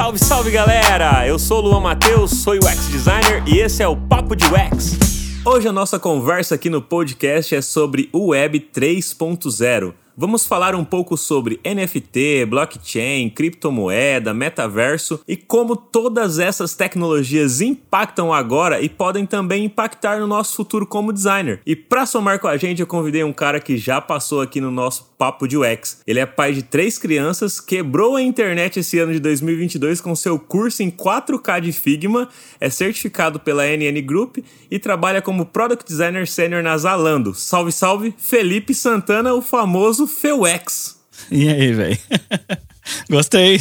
Salve, salve galera! Eu sou o Luan Matheus, sou UX designer e esse é o Papo de UX. Hoje a nossa conversa aqui no podcast é sobre o Web 3.0. Vamos falar um pouco sobre NFT, blockchain, criptomoeda, metaverso e como todas essas tecnologias impactam agora e podem também impactar no nosso futuro como designer. E para somar com a gente, eu convidei um cara que já passou aqui no nosso Papo de UX. Ele é pai de três crianças, quebrou a internet esse ano de 2022 com seu curso em 4K de Figma, é certificado pela NN Group e trabalha como Product Designer Senior na Zalando. Salve, salve, Felipe Santana, o famoso FEUX. E aí, velho? Gostei,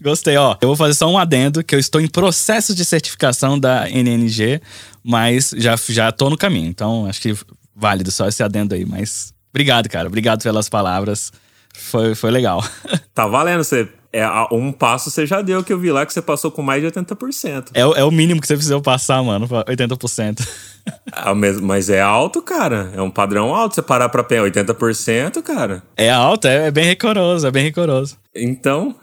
gostei. Ó, eu vou fazer só um adendo que eu estou em processo de certificação da NNG, mas já, já tô no caminho. Então, acho que válido só esse adendo aí. Mas Obrigado, cara. Obrigado pelas palavras. Foi, foi legal. Tá valendo. Você, é, um passo você já deu que eu vi lá que você passou com mais de 80%. É, é o mínimo que você precisa passar, mano. 80%. Ah, mas é alto, cara. É um padrão alto. Você parar pra pé 80%, cara. É alto, é, é bem rigoroso, é bem rigoroso. Então.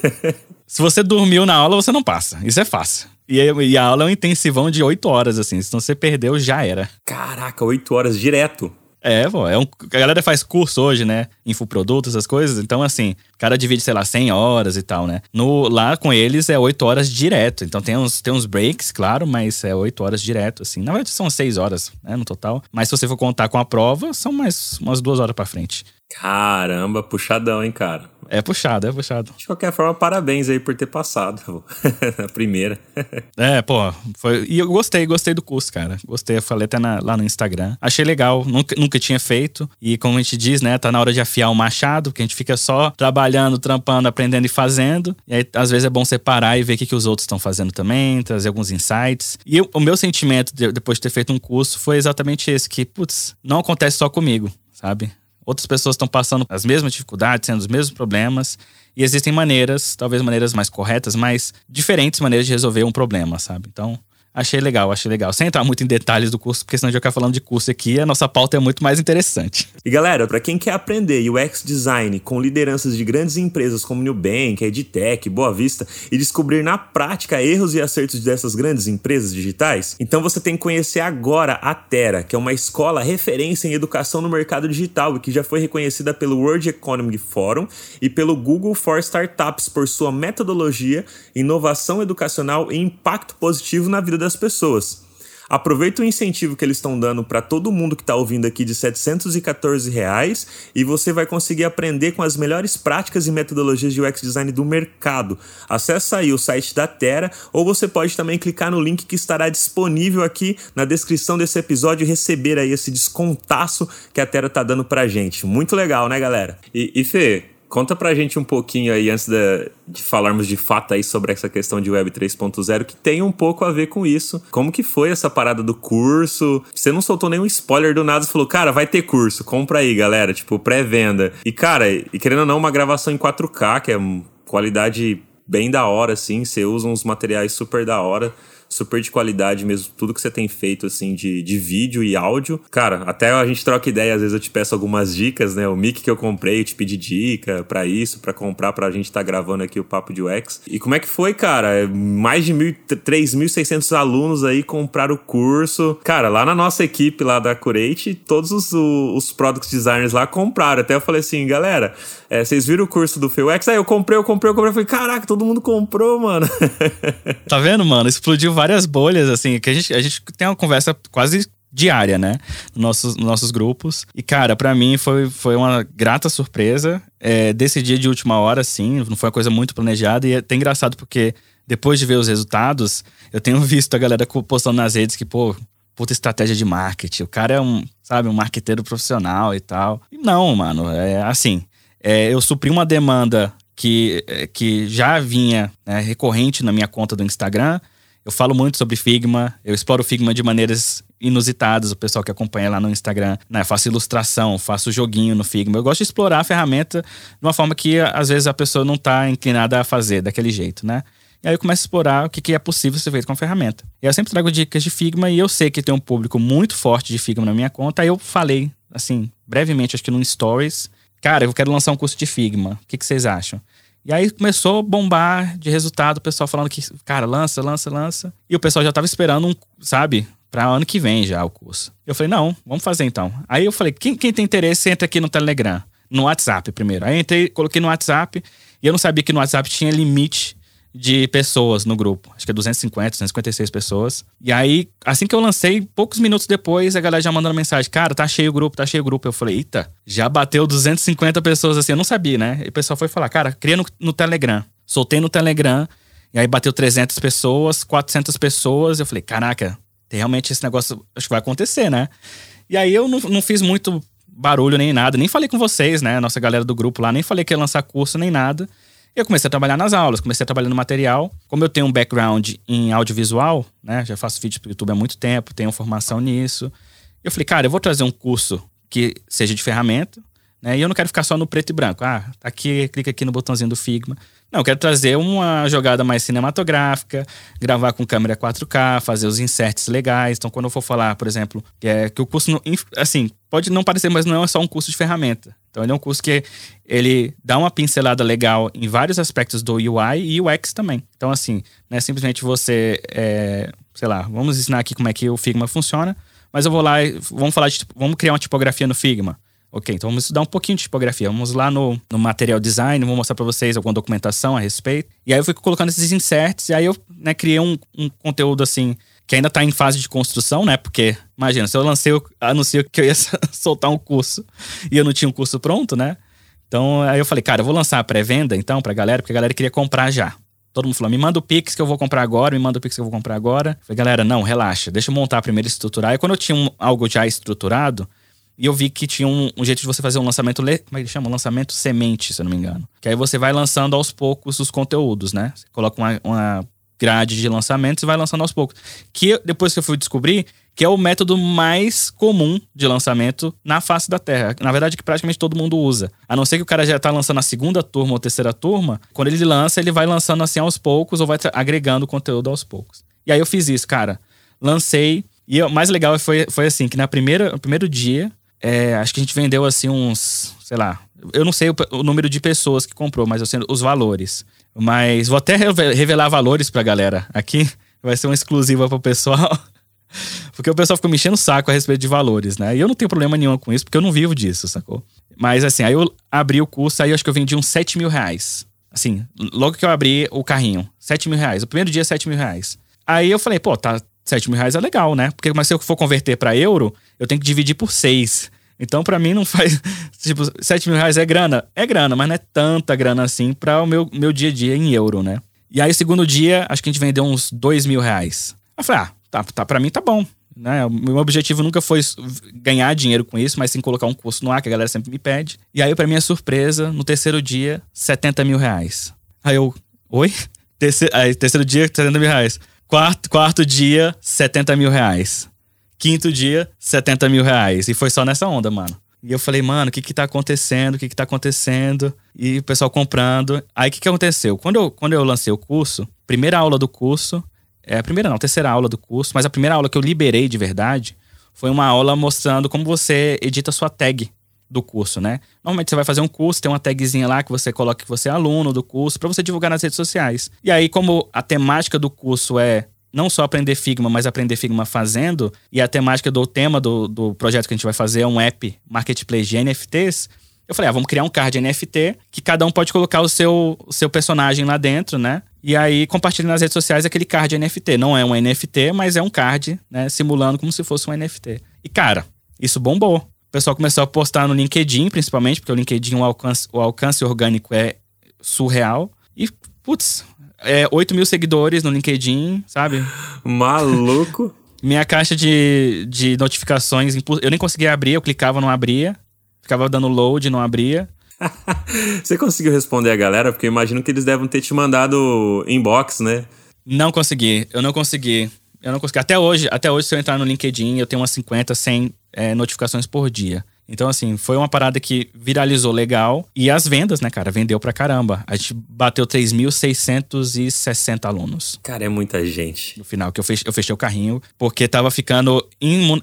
Se você dormiu na aula, você não passa. Isso é fácil. E, e a aula é um intensivão de 8 horas, assim. Se você perdeu, já era. Caraca, 8 horas direto. É, pô, é um, a galera faz curso hoje, né? Infoprodutos, essas coisas. Então, assim, o cara divide, sei lá, 100 horas e tal, né? No, lá com eles é 8 horas direto. Então tem uns, tem uns breaks, claro, mas é 8 horas direto, assim. Na verdade, são 6 horas, né, no total. Mas se você for contar com a prova, são mais umas duas horas para frente. Caramba, puxadão, hein, cara? É puxado, é puxado. De qualquer forma, parabéns aí por ter passado a primeira. é, pô, foi. E eu gostei, gostei do curso, cara. Gostei, eu falei até na, lá no Instagram. Achei legal, nunca, nunca tinha feito. E como a gente diz, né, tá na hora de afiar o machado, porque a gente fica só trabalhando, trampando, aprendendo e fazendo. E aí, às vezes, é bom separar e ver o que, que os outros estão fazendo também, trazer alguns insights. E eu, o meu sentimento, de, depois de ter feito um curso, foi exatamente esse: que, putz, não acontece só comigo, sabe? Outras pessoas estão passando as mesmas dificuldades, tendo os mesmos problemas. E existem maneiras, talvez maneiras mais corretas, mas diferentes maneiras de resolver um problema, sabe? Então, Achei legal, achei legal. Sem entrar muito em detalhes do curso, porque senão a gente vai ficar falando de curso aqui, a nossa pauta é muito mais interessante. E galera, para quem quer aprender UX Design com lideranças de grandes empresas como Nubank, EdTech, Boa Vista e descobrir na prática erros e acertos dessas grandes empresas digitais, então você tem que conhecer agora a Terra, que é uma escola referência em educação no mercado digital e que já foi reconhecida pelo World Economic Forum e pelo Google for Startups por sua metodologia, inovação educacional e impacto positivo na vida das pessoas. Aproveita o incentivo que eles estão dando para todo mundo que está ouvindo aqui de 714 reais, e você vai conseguir aprender com as melhores práticas e metodologias de UX design do mercado. Acesse aí o site da Terra ou você pode também clicar no link que estará disponível aqui na descrição desse episódio e receber aí esse descontaço que a Terra tá dando pra gente. Muito legal, né, galera? E, e Fê, Conta pra gente um pouquinho aí, antes de, de, falarmos de fato aí sobre essa questão de Web 3.0, que tem um pouco a ver com isso. Como que foi essa parada do curso? Você não soltou nenhum spoiler do nada, você falou, cara, vai ter curso, compra aí, galera, tipo, pré-venda. E, cara, e querendo ou não, uma gravação em 4K, que é qualidade bem da hora, assim, você usa uns materiais super da hora super de qualidade mesmo, tudo que você tem feito, assim, de, de vídeo e áudio. Cara, até a gente troca ideia, às vezes eu te peço algumas dicas, né? O mic que eu comprei, eu te pedi dica para isso, para comprar, pra gente estar tá gravando aqui o Papo de UX. E como é que foi, cara? Mais de 3.600 alunos aí compraram o curso. Cara, lá na nossa equipe lá da Curate, todos os, os product designers lá compraram. Até eu falei assim, galera, é, vocês viram o curso do FEUX? Aí eu comprei, eu comprei, eu comprei. Eu falei, caraca, todo mundo comprou, mano. tá vendo, mano? Explodiu várias bolhas, assim, que a gente, a gente tem uma conversa quase diária, né? Nos nossos, nos nossos grupos. E, cara, para mim foi, foi uma grata surpresa. É, decidir de última hora, sim, não foi uma coisa muito planejada. E é até engraçado porque depois de ver os resultados, eu tenho visto a galera postando nas redes que, pô, puta estratégia de marketing. O cara é um, sabe, um marqueteiro profissional e tal. E não, mano, é assim. É, eu supri uma demanda que, é, que já vinha né, recorrente na minha conta do Instagram eu falo muito sobre Figma, eu exploro Figma de maneiras inusitadas, o pessoal que acompanha lá no Instagram, né? Eu faço ilustração, faço joguinho no Figma. Eu gosto de explorar a ferramenta de uma forma que às vezes a pessoa não está inclinada a fazer daquele jeito, né? E aí eu começo a explorar o que é possível ser feito com a ferramenta. E eu sempre trago dicas de Figma e eu sei que tem um público muito forte de Figma na minha conta. Aí eu falei, assim, brevemente, acho que no Stories, cara, eu quero lançar um curso de Figma. O que, que vocês acham? E aí começou a bombar de resultado, o pessoal falando que, cara, lança, lança, lança. E o pessoal já tava esperando, um, sabe, para ano que vem já o curso. Eu falei, não, vamos fazer então. Aí eu falei, quem, quem tem interesse, entra aqui no Telegram. No WhatsApp primeiro. Aí entrei, coloquei no WhatsApp e eu não sabia que no WhatsApp tinha limite de pessoas no grupo. Acho que é 250, 256 pessoas. E aí, assim que eu lancei, poucos minutos depois, a galera já mandando mensagem: Cara, tá cheio o grupo, tá cheio o grupo. Eu falei: Eita, já bateu 250 pessoas assim. Eu não sabia, né? E o pessoal foi falar: Cara, cria no, no Telegram. Soltei no Telegram. E aí bateu 300 pessoas, 400 pessoas. Eu falei: Caraca, realmente esse negócio acho que vai acontecer, né? E aí eu não, não fiz muito barulho nem nada, nem falei com vocês, né? Nossa galera do grupo lá, nem falei que ia lançar curso nem nada. Eu comecei a trabalhar nas aulas, comecei a trabalhar no material. Como eu tenho um background em audiovisual, né? Já faço vídeos pro YouTube há muito tempo, tenho formação nisso. Eu falei, cara, eu vou trazer um curso que seja de ferramenta, né? E eu não quero ficar só no preto e branco. Ah, tá aqui, clica aqui no botãozinho do Figma. Não, eu quero trazer uma jogada mais cinematográfica, gravar com câmera 4K, fazer os inserts legais. Então, quando eu for falar, por exemplo, que, é, que o curso, assim, pode não parecer, mas não é só um curso de ferramenta. Então, ele é um curso que ele dá uma pincelada legal em vários aspectos do UI e UX também. Então, assim, não é simplesmente você, é, sei lá, vamos ensinar aqui como é que o Figma funciona, mas eu vou lá vamos falar de, vamos criar uma tipografia no Figma. Ok, então vamos estudar um pouquinho de tipografia. Vamos lá no, no material design, vou mostrar para vocês alguma documentação a respeito. E aí eu fui colocando esses inserts, e aí eu né, criei um, um conteúdo assim, que ainda está em fase de construção, né? Porque, imagina, se eu lancei, eu anuncio que eu ia soltar um curso e eu não tinha um curso pronto, né? Então aí eu falei, cara, eu vou lançar a pré-venda então pra galera, porque a galera queria comprar já. Todo mundo falou, me manda o Pix que eu vou comprar agora, me manda o Pix que eu vou comprar agora. Falei, galera, não, relaxa, deixa eu montar primeiro e estruturar. E quando eu tinha um, algo já estruturado, e eu vi que tinha um, um, jeito de você fazer um lançamento, como é que chama? Um lançamento semente, se eu não me engano. Que aí você vai lançando aos poucos os conteúdos, né? Você coloca uma, uma grade de lançamentos e vai lançando aos poucos. Que depois que eu fui descobrir, que é o método mais comum de lançamento na face da Terra. Na verdade, que praticamente todo mundo usa. A não ser que o cara já tá lançando a segunda turma ou terceira turma, quando ele lança, ele vai lançando assim aos poucos ou vai agregando conteúdo aos poucos. E aí eu fiz isso, cara. Lancei. E o mais legal foi, foi assim, que na primeira, no primeiro dia, é, acho que a gente vendeu assim uns, sei lá, eu não sei o, o número de pessoas que comprou, mas eu sei os valores. Mas vou até revelar valores pra galera aqui. Vai ser uma exclusiva pro pessoal. Porque o pessoal ficou me enchendo o saco a respeito de valores, né? E eu não tenho problema nenhum com isso, porque eu não vivo disso, sacou? Mas assim, aí eu abri o curso, aí eu acho que eu vendi uns 7 mil reais. Assim, logo que eu abri o carrinho, 7 mil reais. O primeiro dia, 7 mil reais. Aí eu falei, pô, tá, 7 mil reais é legal, né? Porque, mas se eu for converter para euro, eu tenho que dividir por 6. Então, para mim, não faz. Tipo, 7 mil reais é grana? É grana, mas não é tanta grana assim para o meu, meu dia a dia em euro, né? E aí, segundo dia, acho que a gente vendeu uns 2 mil reais. Eu falei, ah, tá, tá, pra mim tá bom. Né? O meu objetivo nunca foi ganhar dinheiro com isso, mas sim colocar um curso no ar, que a galera sempre me pede. E aí, para minha surpresa, no terceiro dia, 70 mil reais. Aí eu, oi? Terceiro, aí, terceiro dia, 70 mil reais. Quarto, quarto dia, 70 mil reais. Quinto dia, 70 mil reais. E foi só nessa onda, mano. E eu falei, mano, o que que tá acontecendo? O que que tá acontecendo? E o pessoal comprando. Aí o que que aconteceu? Quando eu, quando eu lancei o curso, primeira aula do curso, é a primeira não, a terceira aula do curso, mas a primeira aula que eu liberei de verdade foi uma aula mostrando como você edita sua tag do curso, né? Normalmente você vai fazer um curso, tem uma tagzinha lá que você coloca que você é aluno do curso para você divulgar nas redes sociais. E aí, como a temática do curso é não só aprender Figma, mas aprender Figma fazendo, e a temática do tema do, do projeto que a gente vai fazer é um app marketplace de NFTs, eu falei, ah, vamos criar um card NFT que cada um pode colocar o seu, o seu personagem lá dentro, né? E aí compartilha nas redes sociais aquele card NFT. Não é um NFT, mas é um card, né? Simulando como se fosse um NFT. E cara, isso bombou. O pessoal começou a postar no LinkedIn, principalmente, porque o LinkedIn, o alcance, o alcance orgânico é surreal. E, putz, é, 8 mil seguidores no LinkedIn, sabe? Maluco. Minha caixa de, de notificações, eu nem conseguia abrir, eu clicava, não abria. Ficava dando load, não abria. Você conseguiu responder a galera? Porque eu imagino que eles devem ter te mandado inbox, né? Não consegui, eu não consegui. Eu não consegui. Até hoje, até hoje, se eu entrar no LinkedIn, eu tenho umas 50, 100 é, notificações por dia. Então, assim, foi uma parada que viralizou legal. E as vendas, né, cara? Vendeu pra caramba. A gente bateu 3.660 alunos. Cara, é muita gente. No final, que eu fechei, eu fechei o carrinho, porque tava ficando,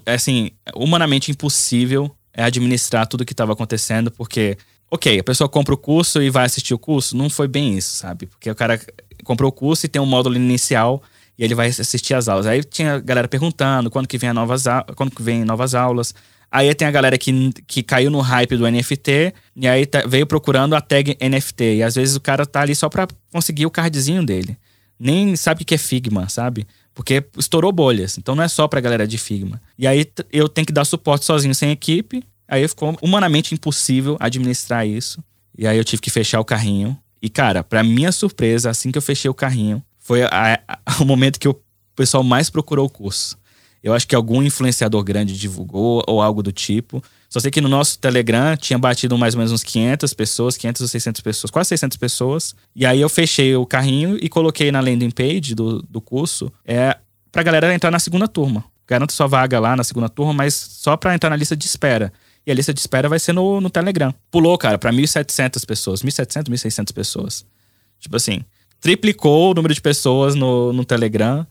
assim, humanamente impossível administrar tudo que tava acontecendo, porque ok, a pessoa compra o curso e vai assistir o curso. Não foi bem isso, sabe? Porque o cara comprou o curso e tem um módulo inicial e ele vai assistir as aulas. Aí tinha galera perguntando quando que vem novas, quando que vem novas aulas. Aí tem a galera que, que caiu no hype do NFT e aí tá, veio procurando a tag NFT. E às vezes o cara tá ali só pra conseguir o cardzinho dele. Nem sabe o que é Figma, sabe? Porque estourou bolhas. Então não é só pra galera de Figma. E aí eu tenho que dar suporte sozinho, sem equipe. Aí ficou humanamente impossível administrar isso. E aí eu tive que fechar o carrinho. E, cara, pra minha surpresa, assim que eu fechei o carrinho, foi a, a, o momento que o pessoal mais procurou o curso. Eu acho que algum influenciador grande divulgou ou algo do tipo. Só sei que no nosso Telegram tinha batido mais ou menos uns 500 pessoas, 500 ou 600 pessoas, quase 600 pessoas. E aí eu fechei o carrinho e coloquei na landing page do, do curso é, pra galera entrar na segunda turma. Garanto sua vaga lá na segunda turma, mas só pra entrar na lista de espera. E a lista de espera vai ser no, no Telegram. Pulou, cara, pra 1.700 pessoas. 1.700, 1.600 pessoas. Tipo assim, triplicou o número de pessoas no, no Telegram.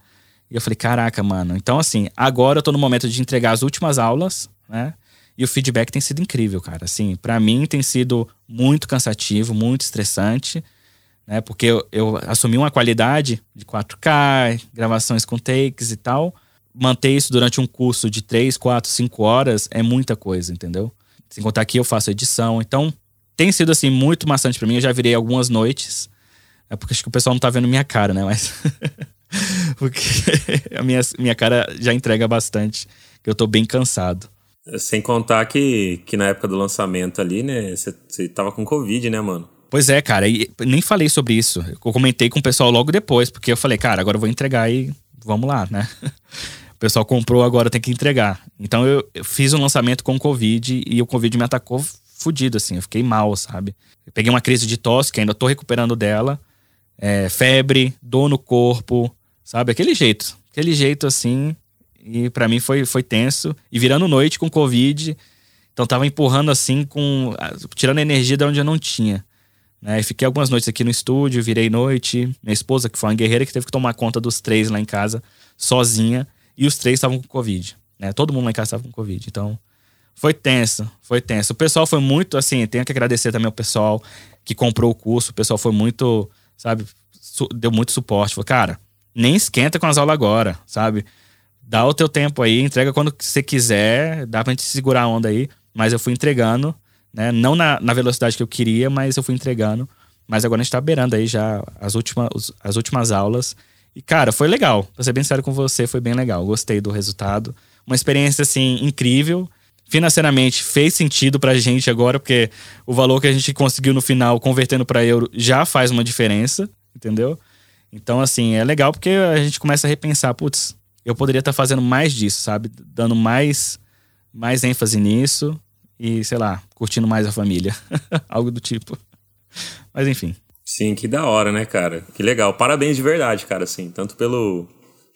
E eu falei, caraca, mano. Então, assim, agora eu tô no momento de entregar as últimas aulas, né? E o feedback tem sido incrível, cara. Assim, para mim tem sido muito cansativo, muito estressante, né? Porque eu, eu assumi uma qualidade de 4K, gravações com takes e tal manter isso durante um curso de 3, 4, 5 horas é muita coisa, entendeu? Sem contar que eu faço edição. Então, tem sido assim muito maçante para mim. Eu já virei algumas noites. É porque acho que o pessoal não tá vendo minha cara, né? Mas. porque a minha, minha cara já entrega bastante. Eu tô bem cansado. Sem contar que, que na época do lançamento ali, né? Você tava com Covid, né, mano? Pois é, cara. E nem falei sobre isso. Eu comentei com o pessoal logo depois, porque eu falei, cara, agora eu vou entregar e vamos lá, né? pessoal comprou, agora tem que entregar. Então eu, eu fiz um lançamento com Covid e o Covid me atacou fudido, assim. Eu fiquei mal, sabe? Eu peguei uma crise de tosse, que ainda tô recuperando dela. É, febre, dor no corpo, sabe? Aquele jeito. Aquele jeito, assim. E para mim foi, foi tenso. E virando noite com Covid. Então tava empurrando assim, com. tirando energia de onde eu não tinha. Né? Fiquei algumas noites aqui no estúdio, virei noite. Minha esposa, que foi uma guerreira, que teve que tomar conta dos três lá em casa, sozinha. E os três estavam com Covid. Né? Todo mundo lá em casa estava com Covid. Então, foi tenso, foi tenso. O pessoal foi muito, assim, tenho que agradecer também ao pessoal que comprou o curso. O pessoal foi muito, sabe, deu muito suporte. Falou, cara, nem esquenta com as aulas agora, sabe? Dá o teu tempo aí, entrega quando você quiser, dá pra gente segurar a onda aí. Mas eu fui entregando, né? Não na, na velocidade que eu queria, mas eu fui entregando. Mas agora a gente tá beirando aí já as últimas, as últimas aulas. E, cara, foi legal. Pra ser bem sério com você, foi bem legal. Gostei do resultado. Uma experiência, assim, incrível. Financeiramente fez sentido pra gente agora, porque o valor que a gente conseguiu no final, convertendo para euro, já faz uma diferença, entendeu? Então, assim, é legal porque a gente começa a repensar, putz, eu poderia estar tá fazendo mais disso, sabe? Dando mais, mais ênfase nisso e, sei lá, curtindo mais a família. Algo do tipo. Mas enfim. Sim, que da hora, né, cara? Que legal. Parabéns de verdade, cara, assim, tanto pelo,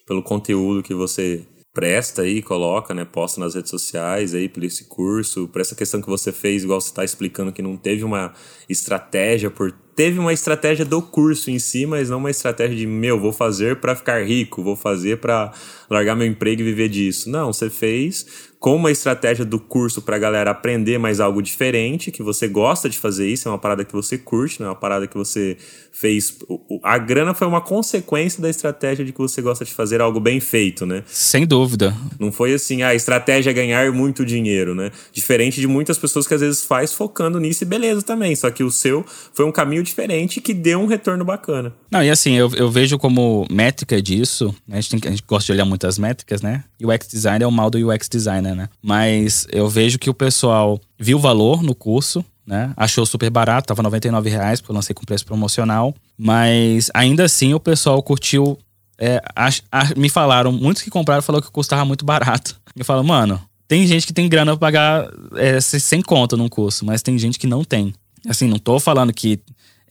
pelo conteúdo que você presta aí, coloca, né, posta nas redes sociais aí por esse curso, por essa questão que você fez, igual você está explicando que não teve uma estratégia por teve uma estratégia do curso em si, mas não uma estratégia de meu, vou fazer para ficar rico, vou fazer para largar meu emprego e viver disso. Não, você fez com uma estratégia do curso para a galera aprender mais algo diferente, que você gosta de fazer isso, é uma parada que você curte, não é uma parada que você fez. A grana foi uma consequência da estratégia de que você gosta de fazer algo bem feito, né? Sem dúvida. Não foi assim, a estratégia é ganhar muito dinheiro, né? Diferente de muitas pessoas que às vezes faz focando nisso e beleza também, só que o seu foi um caminho diferente que deu um retorno bacana. Não, e assim, eu, eu vejo como métrica disso, né? a, gente tem, a gente gosta de olhar muitas métricas, né? UX design é o mal do UX designer, né? Mas eu vejo que o pessoal viu valor no curso, né? Achou super barato, tava 99 reais, porque eu lancei com preço promocional. Mas ainda assim o pessoal curtiu. É, a, a, me falaram, muitos que compraram falaram que custava muito barato. Eu falo, mano, tem gente que tem grana pra pagar é, sem conta num curso, mas tem gente que não tem. Assim, não tô falando que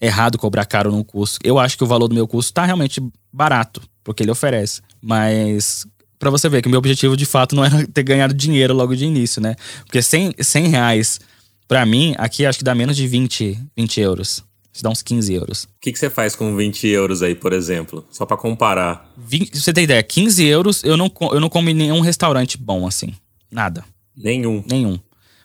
é errado cobrar caro num curso. Eu acho que o valor do meu curso tá realmente barato, porque ele oferece. Mas para você ver que o meu objetivo de fato não era ter ganhado dinheiro logo de início, né? Porque 100, 100 reais, pra mim, aqui acho que dá menos de 20, 20 euros. Isso dá uns 15 euros. O que, que você faz com 20 euros aí, por exemplo? Só para comparar. 20, você tem ideia, 15 euros eu não, eu não como em nenhum restaurante bom assim. Nada. Nenhum. Nenhum.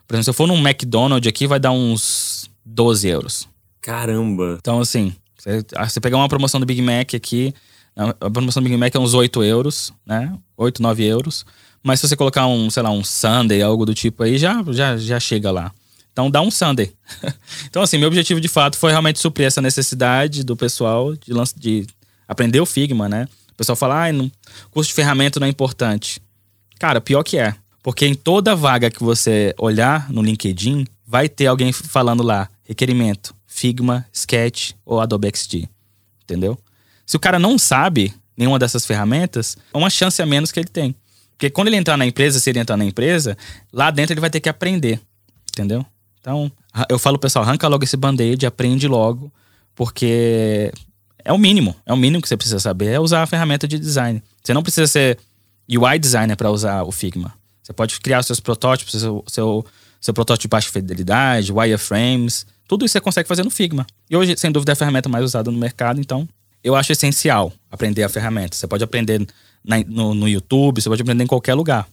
Por exemplo, se eu for num McDonald's aqui, vai dar uns 12 euros. Caramba! Então, assim, você, ah, você pegar uma promoção do Big Mac aqui, a promoção do Big Mac é uns 8 euros, né? 8, 9 euros. Mas se você colocar um, sei lá, um Sunday, algo do tipo aí, já, já, já chega lá. Então dá um Sunday. então, assim, meu objetivo de fato foi realmente suprir essa necessidade do pessoal de, de aprender o Figma, né? O pessoal fala, ah, curso de ferramenta não é importante. Cara, pior que é. Porque em toda vaga que você olhar no LinkedIn, vai ter alguém falando lá, requerimento, Figma, Sketch ou Adobe XD. Entendeu? Se o cara não sabe nenhuma dessas ferramentas, é uma chance a menos que ele tem. Porque quando ele entrar na empresa, se ele entrar na empresa, lá dentro ele vai ter que aprender. Entendeu? Então, eu falo, pessoal, arranca logo esse band-aid, aprende logo, porque é o mínimo. É o mínimo que você precisa saber, é usar a ferramenta de design. Você não precisa ser UI designer para usar o Figma. Você pode criar seus protótipos, seu, seu, seu protótipo de baixa fidelidade, wireframes, tudo isso você consegue fazer no Figma. E hoje, sem dúvida, é a ferramenta mais usada no mercado, então eu acho essencial aprender a ferramenta. Você pode aprender na, no, no YouTube, você pode aprender em qualquer lugar.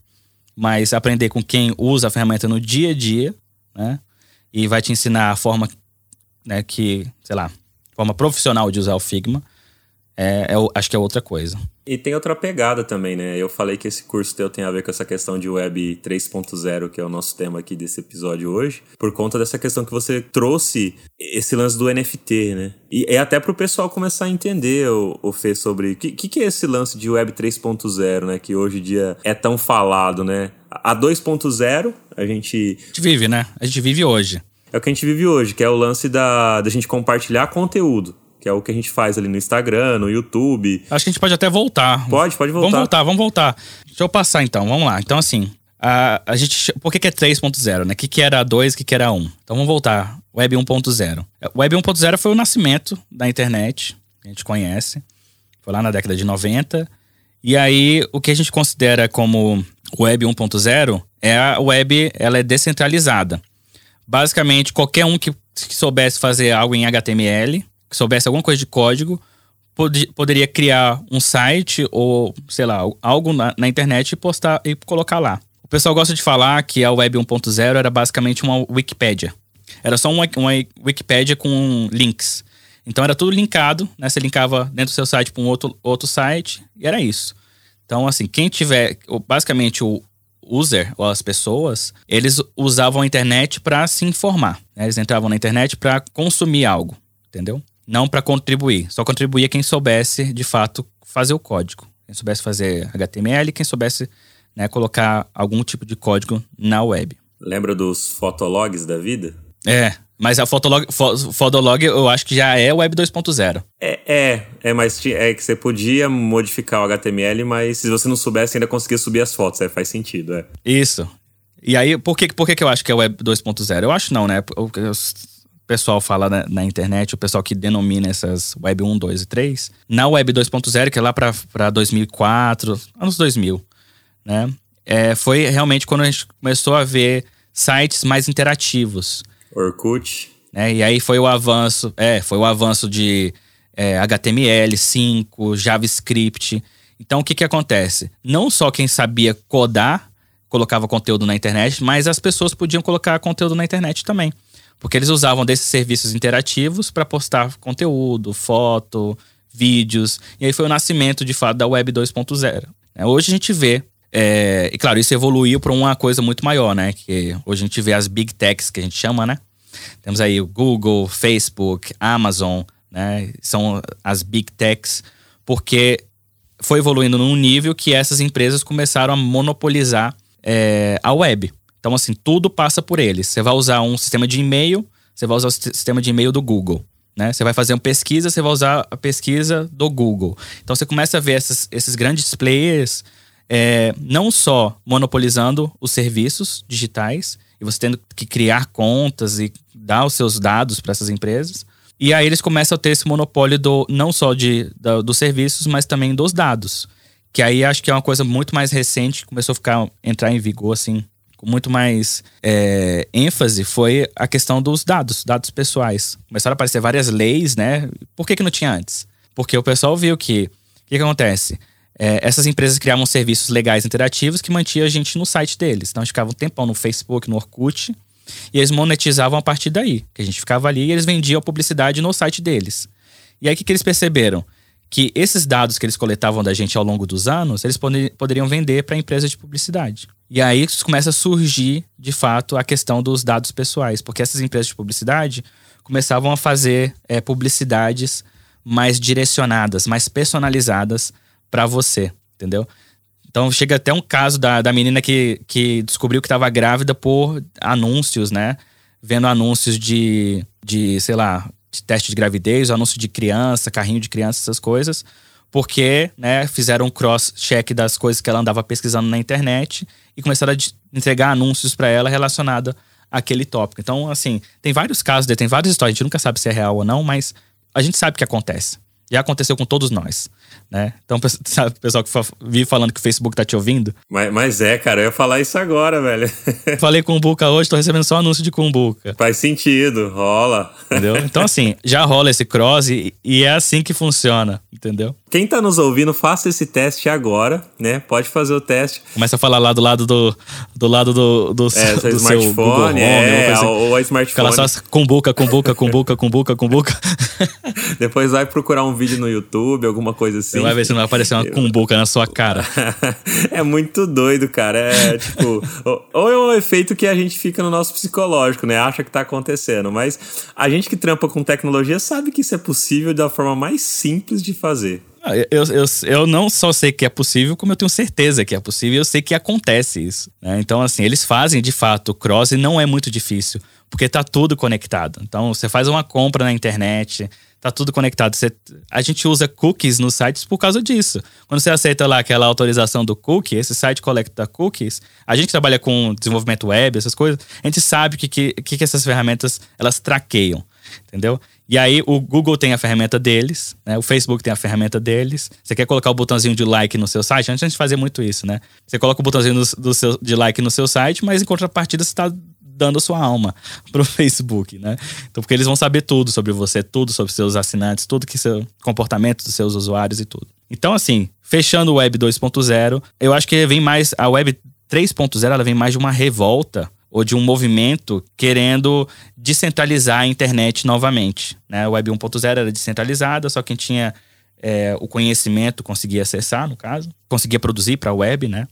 Mas aprender com quem usa a ferramenta no dia a dia, né? E vai te ensinar a forma, né, que, sei lá, forma profissional de usar o Figma, é, é, acho que é outra coisa. E tem outra pegada também, né? Eu falei que esse curso teu tem a ver com essa questão de web 3.0, que é o nosso tema aqui desse episódio hoje, por conta dessa questão que você trouxe esse lance do NFT, né? E é até para o pessoal começar a entender, o, o Fê, sobre o que, que é esse lance de web 3.0, né? Que hoje em dia é tão falado, né? A 2.0, a gente. A gente vive, né? A gente vive hoje. É o que a gente vive hoje, que é o lance da, da gente compartilhar conteúdo que é o que a gente faz ali no Instagram, no YouTube. Acho que a gente pode até voltar. Pode, pode voltar. Vamos voltar, vamos voltar. Deixa eu passar então, vamos lá. Então, assim, a, a gente. Por que, que é 3.0, né? O que, que era 2 o que, que era 1? Então vamos voltar. Web 1.0. Web 1.0 foi o nascimento da internet, que a gente conhece. Foi lá na década de 90. E aí, o que a gente considera como Web 1.0 é a web, ela é descentralizada. Basicamente, qualquer um que, que soubesse fazer algo em HTML, que soubesse alguma coisa de código, pod poderia criar um site ou, sei lá, algo na, na, internet e postar e colocar lá. O pessoal gosta de falar que a Web 1.0 era basicamente uma Wikipédia. Era só uma, uma Wikipédia com links. Então era tudo linkado, né? Você linkava dentro do seu site para um outro, outro site e era isso. Então, assim, quem tiver, basicamente o user, ou as pessoas, eles usavam a internet para se informar. Né? Eles entravam na internet para consumir algo, entendeu? Não para contribuir. Só contribuía quem soubesse, de fato, fazer o código. Quem soubesse fazer HTML, quem soubesse né, colocar algum tipo de código na web. Lembra dos fotologs da vida? É, mas a Fotolog, Fotolog eu acho que já é Web 2.0. É, é, é, mas é que você podia modificar o HTML, mas se você não soubesse, ainda conseguia subir as fotos, é, faz sentido, é. Isso. E aí, por que, por que, que eu acho que é Web 2.0? Eu acho não, né? Eu, eu, pessoal fala na, na, internet, o pessoal que denomina essas Web 1, 2 e 3, na Web 2.0, que é lá para 2004, anos 2000, né? É, foi realmente quando a gente começou a ver sites mais interativos. Orkut. Né? E aí foi o avanço, é, foi o avanço de é, HTML5, JavaScript. Então o que que acontece? Não só quem sabia codar colocava conteúdo na internet, mas as pessoas podiam colocar conteúdo na internet também. Porque eles usavam desses serviços interativos para postar conteúdo, foto, vídeos. E aí foi o nascimento, de fato, da Web 2.0. É, hoje a gente vê é, e claro, isso evoluiu para uma coisa muito maior, né? Que hoje a gente vê as big techs que a gente chama, né? Temos aí o Google, Facebook, Amazon, né? São as big techs, porque foi evoluindo num nível que essas empresas começaram a monopolizar é, a web. Então, assim, tudo passa por eles. Você vai usar um sistema de e-mail, você vai usar o sistema de e-mail do Google. Né? Você vai fazer uma pesquisa, você vai usar a pesquisa do Google. Então você começa a ver essas, esses grandes players é, não só monopolizando os serviços digitais e você tendo que criar contas e dar os seus dados para essas empresas. E aí eles começam a ter esse monopólio do, não só de, da, dos serviços, mas também dos dados. Que aí acho que é uma coisa muito mais recente, começou a ficar, entrar em vigor assim com muito mais é, ênfase foi a questão dos dados, dados pessoais. Começaram a aparecer várias leis, né? Por que, que não tinha antes? Porque o pessoal viu que. O que, que acontece? É, essas empresas criavam serviços legais interativos que mantinham a gente no site deles. Então a gente ficava um tempão no Facebook, no Orkut, E eles monetizavam a partir daí, que a gente ficava ali e eles vendiam publicidade no site deles. E aí o que, que eles perceberam? Que esses dados que eles coletavam da gente ao longo dos anos, eles poderiam vender para empresas de publicidade. E aí começa a surgir, de fato, a questão dos dados pessoais, porque essas empresas de publicidade começavam a fazer é, publicidades mais direcionadas, mais personalizadas para você, entendeu? Então chega até um caso da, da menina que, que descobriu que estava grávida por anúncios, né? Vendo anúncios de, de, sei lá, de teste de gravidez, anúncio de criança, carrinho de criança, essas coisas. Porque, né, fizeram um cross-check das coisas que ela andava pesquisando na internet e começaram a entregar anúncios para ela relacionados àquele tópico. Então, assim, tem vários casos, tem várias histórias, a gente nunca sabe se é real ou não, mas a gente sabe que acontece. Já aconteceu com todos nós, né? Então, sabe, o pessoal que vive falando que o Facebook tá te ouvindo. Mas, mas é, cara, eu ia falar isso agora, velho. Falei com o Buca hoje, tô recebendo só anúncio de Kumbuka. Faz sentido, rola. Entendeu? Então, assim, já rola esse cross e, e é assim que funciona, entendeu? Quem tá nos ouvindo, faça esse teste agora, né? Pode fazer o teste. Começa a falar lá do lado do, do lado do, do, é, do smartphone, seu Home, é, assim. ou a smartphone. Fica lá só com boca, com boca, com boca, com boca, com boca. Depois vai procurar um vídeo no YouTube, alguma coisa assim. Você vai ver se não vai aparecer uma cumbuca na sua cara. é muito doido, cara. É tipo, ou é um efeito que a gente fica no nosso psicológico, né? Acha que tá acontecendo, mas a gente que trampa com tecnologia sabe que isso é possível da forma mais simples de fazer. Ah, eu, eu, eu não só sei que é possível, como eu tenho certeza que é possível, eu sei que acontece isso. Né? Então, assim, eles fazem de fato cross e não é muito difícil, porque tá tudo conectado. Então, você faz uma compra na internet, tá tudo conectado. Você, a gente usa cookies nos sites por causa disso. Quando você aceita lá aquela autorização do cookie, esse site coleta cookies. A gente trabalha com desenvolvimento web, essas coisas, a gente sabe que, que, que essas ferramentas elas traqueiam, entendeu? E aí o Google tem a ferramenta deles, né? O Facebook tem a ferramenta deles. Você quer colocar o botãozinho de like no seu site? Antes a gente fazia muito isso, né? Você coloca o botãozinho do, do seu, de like no seu site, mas em contrapartida você está dando a sua alma pro Facebook, né? Então, porque eles vão saber tudo sobre você, tudo sobre seus assinantes, tudo que seu comportamento dos seus usuários e tudo. Então, assim, fechando o Web 2.0, eu acho que vem mais a Web 3.0, ela vem mais de uma revolta ou de um movimento querendo descentralizar a internet novamente. Né? A Web 1.0 era descentralizada, só quem tinha é, o conhecimento conseguia acessar, no caso, conseguia produzir para a web, né?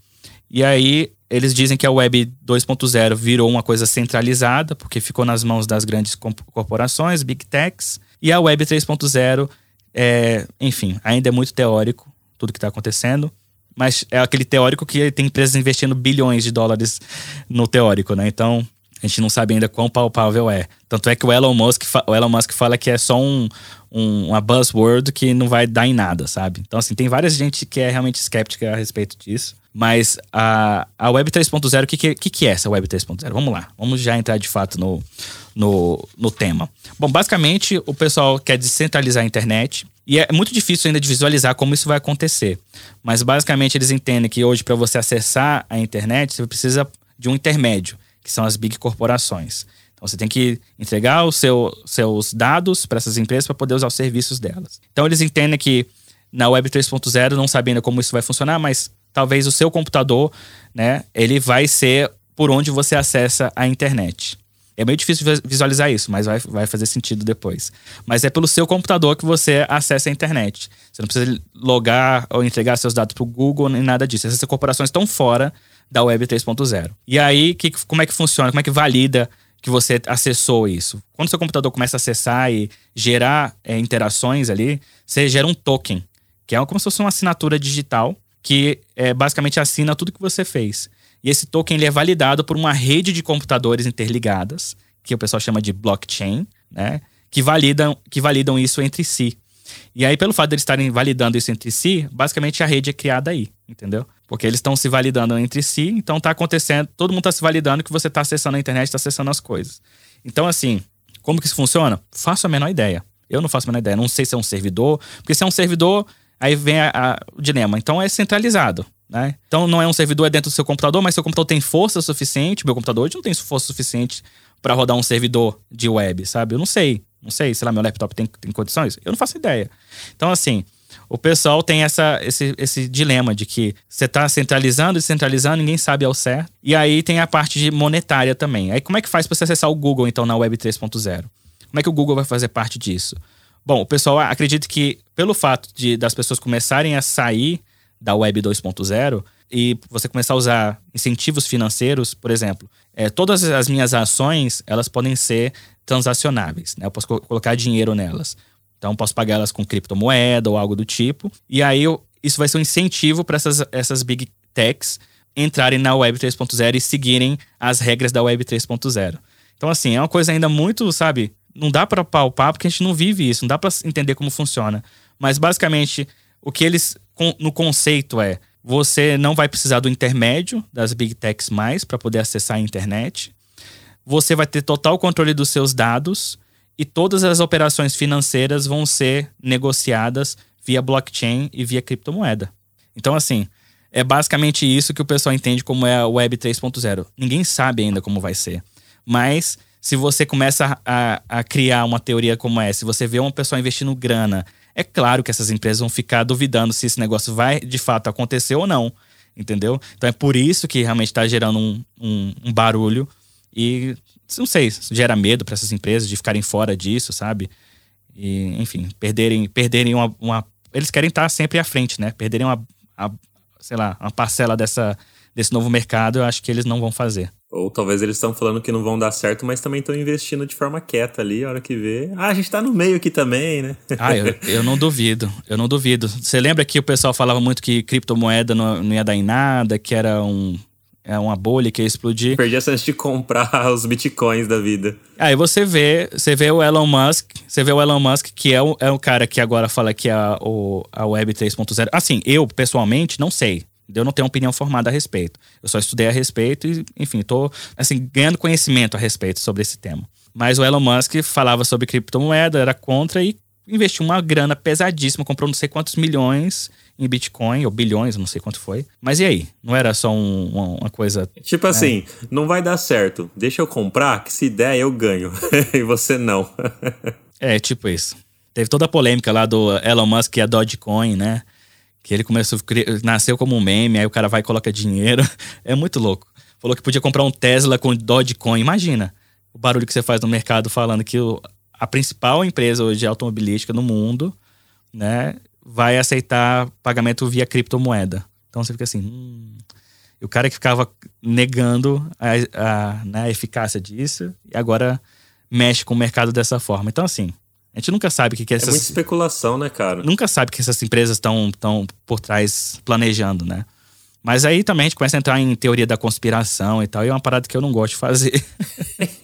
E aí eles dizem que a Web 2.0 virou uma coisa centralizada, porque ficou nas mãos das grandes corporações, big techs, e a Web 3.0, é, enfim, ainda é muito teórico tudo que está acontecendo mas é aquele teórico que tem empresas investindo bilhões de dólares no teórico, né? Então, a gente não sabe ainda quão palpável é. Tanto é que o Elon Musk, o Elon Musk fala que é só um, um, uma buzzword que não vai dar em nada, sabe? Então, assim, tem várias gente que é realmente escéptica a respeito disso. Mas a, a Web 3.0, o que, que, que é essa Web 3.0? Vamos lá, vamos já entrar de fato no, no, no tema. Bom, basicamente, o pessoal quer descentralizar a internet e é muito difícil ainda de visualizar como isso vai acontecer. Mas basicamente eles entendem que hoje, para você acessar a internet, você precisa de um intermédio, que são as big corporações. Então você tem que entregar os seu, seus dados para essas empresas para poder usar os serviços delas. Então eles entendem que na Web 3.0, não sabendo como isso vai funcionar, mas talvez o seu computador, né, ele vai ser por onde você acessa a internet. É meio difícil visualizar isso, mas vai, vai fazer sentido depois. Mas é pelo seu computador que você acessa a internet. Você não precisa logar ou entregar seus dados para o Google nem nada disso. Essas corporações estão fora da Web 3.0. E aí, que, como é que funciona? Como é que valida que você acessou isso? Quando seu computador começa a acessar e gerar é, interações ali, você gera um token, que é como se fosse uma assinatura digital que é, basicamente assina tudo que você fez. E esse token ele é validado por uma rede de computadores interligadas, que o pessoal chama de blockchain, né? Que validam, que validam isso entre si. E aí, pelo fato de eles estarem validando isso entre si, basicamente a rede é criada aí, entendeu? Porque eles estão se validando entre si, então tá acontecendo, todo mundo está se validando que você está acessando a internet, está acessando as coisas. Então, assim, como que isso funciona? Faço a menor ideia. Eu não faço a menor ideia. Não sei se é um servidor, porque se é um servidor, aí vem a, a, o dilema. Então é centralizado. Né? Então não é um servidor é dentro do seu computador, mas seu computador tem força suficiente. Meu computador hoje não tem força suficiente para rodar um servidor de web, sabe? Eu não sei. Não sei, sei lá, meu laptop tem, tem condições? Eu não faço ideia. Então, assim, o pessoal tem essa, esse, esse dilema de que você está centralizando e centralizando, ninguém sabe ao certo. E aí tem a parte de monetária também. Aí como é que faz para você acessar o Google, então, na Web 3.0? Como é que o Google vai fazer parte disso? Bom, o pessoal acredita que pelo fato de das pessoas começarem a sair da Web 2.0 e você começar a usar incentivos financeiros, por exemplo, é, todas as minhas ações elas podem ser transacionáveis, né? Eu posso colocar dinheiro nelas. Então, posso pagar elas com criptomoeda ou algo do tipo. E aí, eu, isso vai ser um incentivo para essas, essas big techs entrarem na Web 3.0 e seguirem as regras da Web 3.0. Então, assim, é uma coisa ainda muito, sabe? Não dá para palpar porque a gente não vive isso, não dá para entender como funciona. Mas, basicamente, o que eles, no conceito é: você não vai precisar do intermédio das big techs mais para poder acessar a internet. Você vai ter total controle dos seus dados e todas as operações financeiras vão ser negociadas via blockchain e via criptomoeda. Então, assim, é basicamente isso que o pessoal entende como é a Web 3.0. Ninguém sabe ainda como vai ser. Mas se você começa a, a, criar uma teoria como essa, se você vê uma pessoa investindo grana, é claro que essas empresas vão ficar duvidando se esse negócio vai de fato acontecer ou não. Entendeu? Então é por isso que realmente está gerando um, um, um barulho. E não sei, gera medo para essas empresas de ficarem fora disso, sabe? E, enfim, perderem, perderem uma, uma Eles querem estar sempre à frente, né? Perderem uma, a, sei lá, uma parcela dessa, desse novo mercado, eu acho que eles não vão fazer. Ou talvez eles estão falando que não vão dar certo, mas também estão investindo de forma quieta ali, a hora que vê. Ah, a gente tá no meio aqui também, né? Ah, eu, eu não duvido, eu não duvido. Você lembra que o pessoal falava muito que criptomoeda não, não ia dar em nada, que era um, é uma bolha que ia explodir. Perdi a chance de comprar os bitcoins da vida. Aí você vê, você vê o Elon Musk, você vê o Elon Musk, que é o, é o cara que agora fala que é a, o, a Web 3.0. Assim, eu, pessoalmente, não sei. Eu não tenho opinião formada a respeito. Eu só estudei a respeito e, enfim, tô, assim, ganhando conhecimento a respeito sobre esse tema. Mas o Elon Musk falava sobre criptomoeda, era contra e investiu uma grana pesadíssima, comprou não sei quantos milhões em Bitcoin, ou bilhões, não sei quanto foi. Mas e aí? Não era só um, uma, uma, coisa. Tipo assim, é. não vai dar certo. Deixa eu comprar, que se der eu ganho. e você não. é, tipo isso. Teve toda a polêmica lá do Elon Musk e a Dogecoin, né? Que ele começou, nasceu como um meme, aí o cara vai e coloca dinheiro. É muito louco. Falou que podia comprar um Tesla com Dogecoin. Imagina o barulho que você faz no mercado falando que o, a principal empresa hoje automobilística no mundo, né, vai aceitar pagamento via criptomoeda. Então você fica assim. Hum. E o cara que ficava negando a, a, né, a eficácia disso e agora mexe com o mercado dessa forma. Então, assim, a gente nunca sabe o que, que essas. É muita especulação, né, cara? Nunca sabe o que essas empresas estão por trás planejando, né? Mas aí também a gente começa a entrar em teoria da conspiração e tal, e é uma parada que eu não gosto de fazer.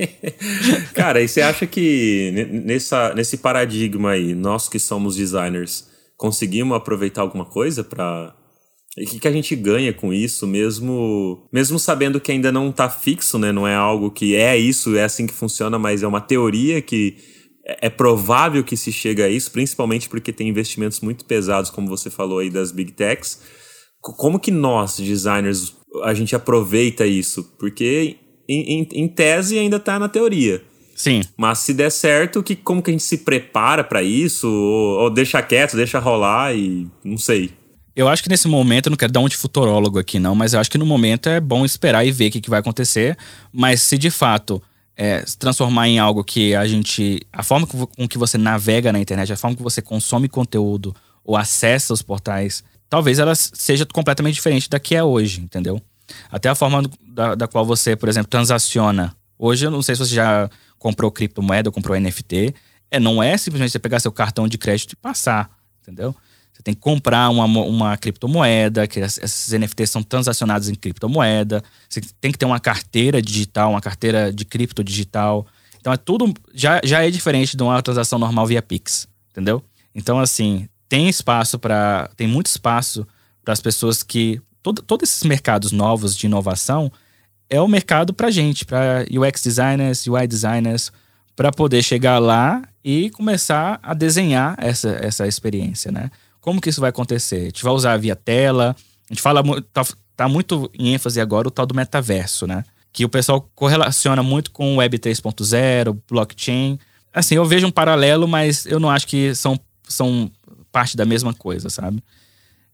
cara, e você acha que nessa, nesse paradigma aí, nós que somos designers, conseguimos aproveitar alguma coisa para e o que, que a gente ganha com isso, mesmo mesmo sabendo que ainda não está fixo, né? Não é algo que é isso, é assim que funciona, mas é uma teoria que é, é provável que se chegue a isso, principalmente porque tem investimentos muito pesados, como você falou aí, das big techs. Como que nós, designers, a gente aproveita isso? Porque, em, em, em tese, ainda está na teoria. Sim. Mas se der certo, que, como que a gente se prepara para isso? Ou, ou, deixa quieto, deixa rolar e não sei. Eu acho que nesse momento, eu não quero dar um de futurólogo aqui não, mas eu acho que no momento é bom esperar e ver o que, que vai acontecer. Mas se de fato é, se transformar em algo que a gente. A forma com que você navega na internet, a forma que você consome conteúdo ou acessa os portais, talvez ela seja completamente diferente da que é hoje, entendeu? Até a forma da, da qual você, por exemplo, transaciona. Hoje, eu não sei se você já comprou criptomoeda ou comprou NFT, é, não é simplesmente você pegar seu cartão de crédito e passar, entendeu? Você tem que comprar uma, uma criptomoeda, que esses NFTs são transacionados em criptomoeda. Você tem que ter uma carteira digital, uma carteira de cripto digital. Então é tudo já, já é diferente de uma transação normal via Pix, entendeu? Então assim, tem espaço para tem muito espaço para as pessoas que todo, todos esses mercados novos de inovação, é o mercado para gente, para UX designers, UI designers, para poder chegar lá e começar a desenhar essa, essa experiência, né? Como que isso vai acontecer? A gente vai usar via tela, a gente fala, tá, tá muito em ênfase agora o tal do metaverso, né? Que o pessoal correlaciona muito com Web 3.0, blockchain. Assim, eu vejo um paralelo, mas eu não acho que são, são parte da mesma coisa, sabe?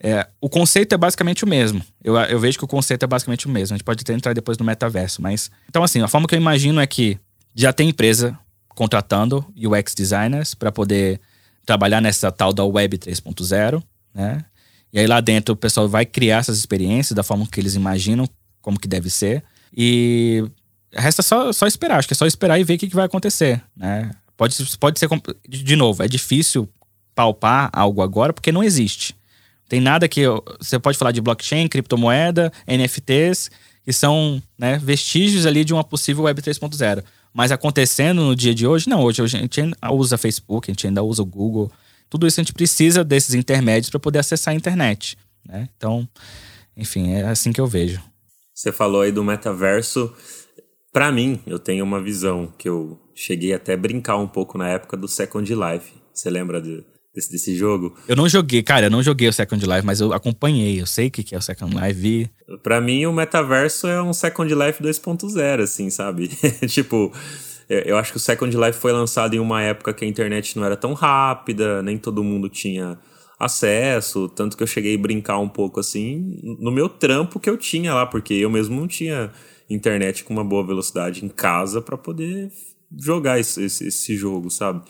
É, o conceito é basicamente o mesmo. Eu, eu vejo que o conceito é basicamente o mesmo. A gente pode até entrar depois no metaverso, mas. Então, assim, a forma que eu imagino é que já tem empresa contratando UX designers para poder trabalhar nessa tal da Web 3.0, né? E aí lá dentro o pessoal vai criar essas experiências da forma que eles imaginam como que deve ser. E resta só, só esperar. Acho que é só esperar e ver o que, que vai acontecer, né? Pode, pode ser. De novo, é difícil palpar algo agora porque não existe. Tem nada que. Você pode falar de blockchain, criptomoeda, NFTs, que são né, vestígios ali de uma possível Web 3.0. Mas acontecendo no dia de hoje, não. Hoje a gente ainda usa Facebook, a gente ainda usa o Google. Tudo isso a gente precisa desses intermédios para poder acessar a internet. Né? Então, enfim, é assim que eu vejo. Você falou aí do metaverso. Para mim, eu tenho uma visão que eu cheguei até a brincar um pouco na época do Second Life. Você lembra de, desse, desse jogo? Eu não joguei, cara, eu não joguei o Second Life, mas eu acompanhei, eu sei o que é o Second Life. Vi. Pra mim, o metaverso é um Second Life 2.0, assim, sabe? tipo, eu acho que o Second Life foi lançado em uma época que a internet não era tão rápida, nem todo mundo tinha acesso, tanto que eu cheguei a brincar um pouco assim no meu trampo que eu tinha lá, porque eu mesmo não tinha internet com uma boa velocidade em casa para poder jogar esse, esse, esse, jogo, sabe?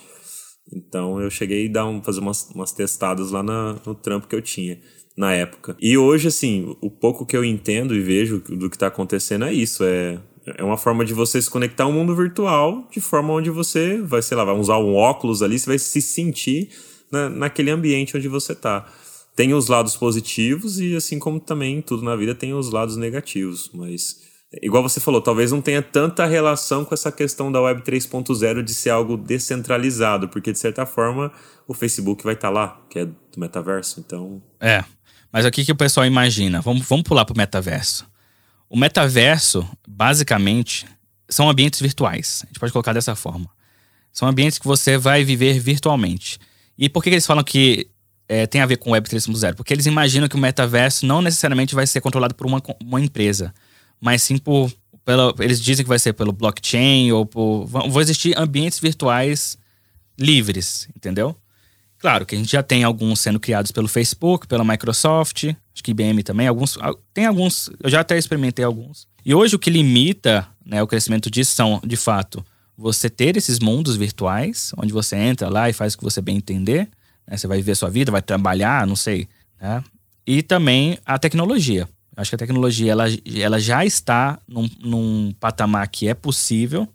Então eu cheguei a dar um, fazer umas, umas testadas lá na, no trampo que eu tinha na época. E hoje, assim, o pouco que eu entendo e vejo do que está acontecendo é isso. É, é uma forma de você se conectar ao mundo virtual de forma onde você vai, sei lá, vai usar um óculos ali, você vai se sentir na, naquele ambiente onde você está. Tem os lados positivos e, assim como também tudo na vida, tem os lados negativos. Mas, igual você falou, talvez não tenha tanta relação com essa questão da Web 3.0 de ser algo descentralizado, porque, de certa forma, o Facebook vai estar tá lá, que é do metaverso. Então. É. Mas o que, que o pessoal imagina? Vamos, vamos pular para o metaverso. O metaverso, basicamente, são ambientes virtuais. A gente pode colocar dessa forma. São ambientes que você vai viver virtualmente. E por que, que eles falam que é, tem a ver com Web 3.0? Porque eles imaginam que o metaverso não necessariamente vai ser controlado por uma, uma empresa, mas sim por. Pela, eles dizem que vai ser pelo blockchain ou por. Vão existir ambientes virtuais livres, entendeu? Claro que a gente já tem alguns sendo criados pelo Facebook, pela Microsoft, acho que IBM também, alguns. Tem alguns, eu já até experimentei alguns. E hoje o que limita né, o crescimento disso são, de fato, você ter esses mundos virtuais, onde você entra lá e faz o que você bem entender. Né? Você vai viver sua vida, vai trabalhar, não sei. Né? E também a tecnologia. Acho que a tecnologia ela, ela já está num, num patamar que é possível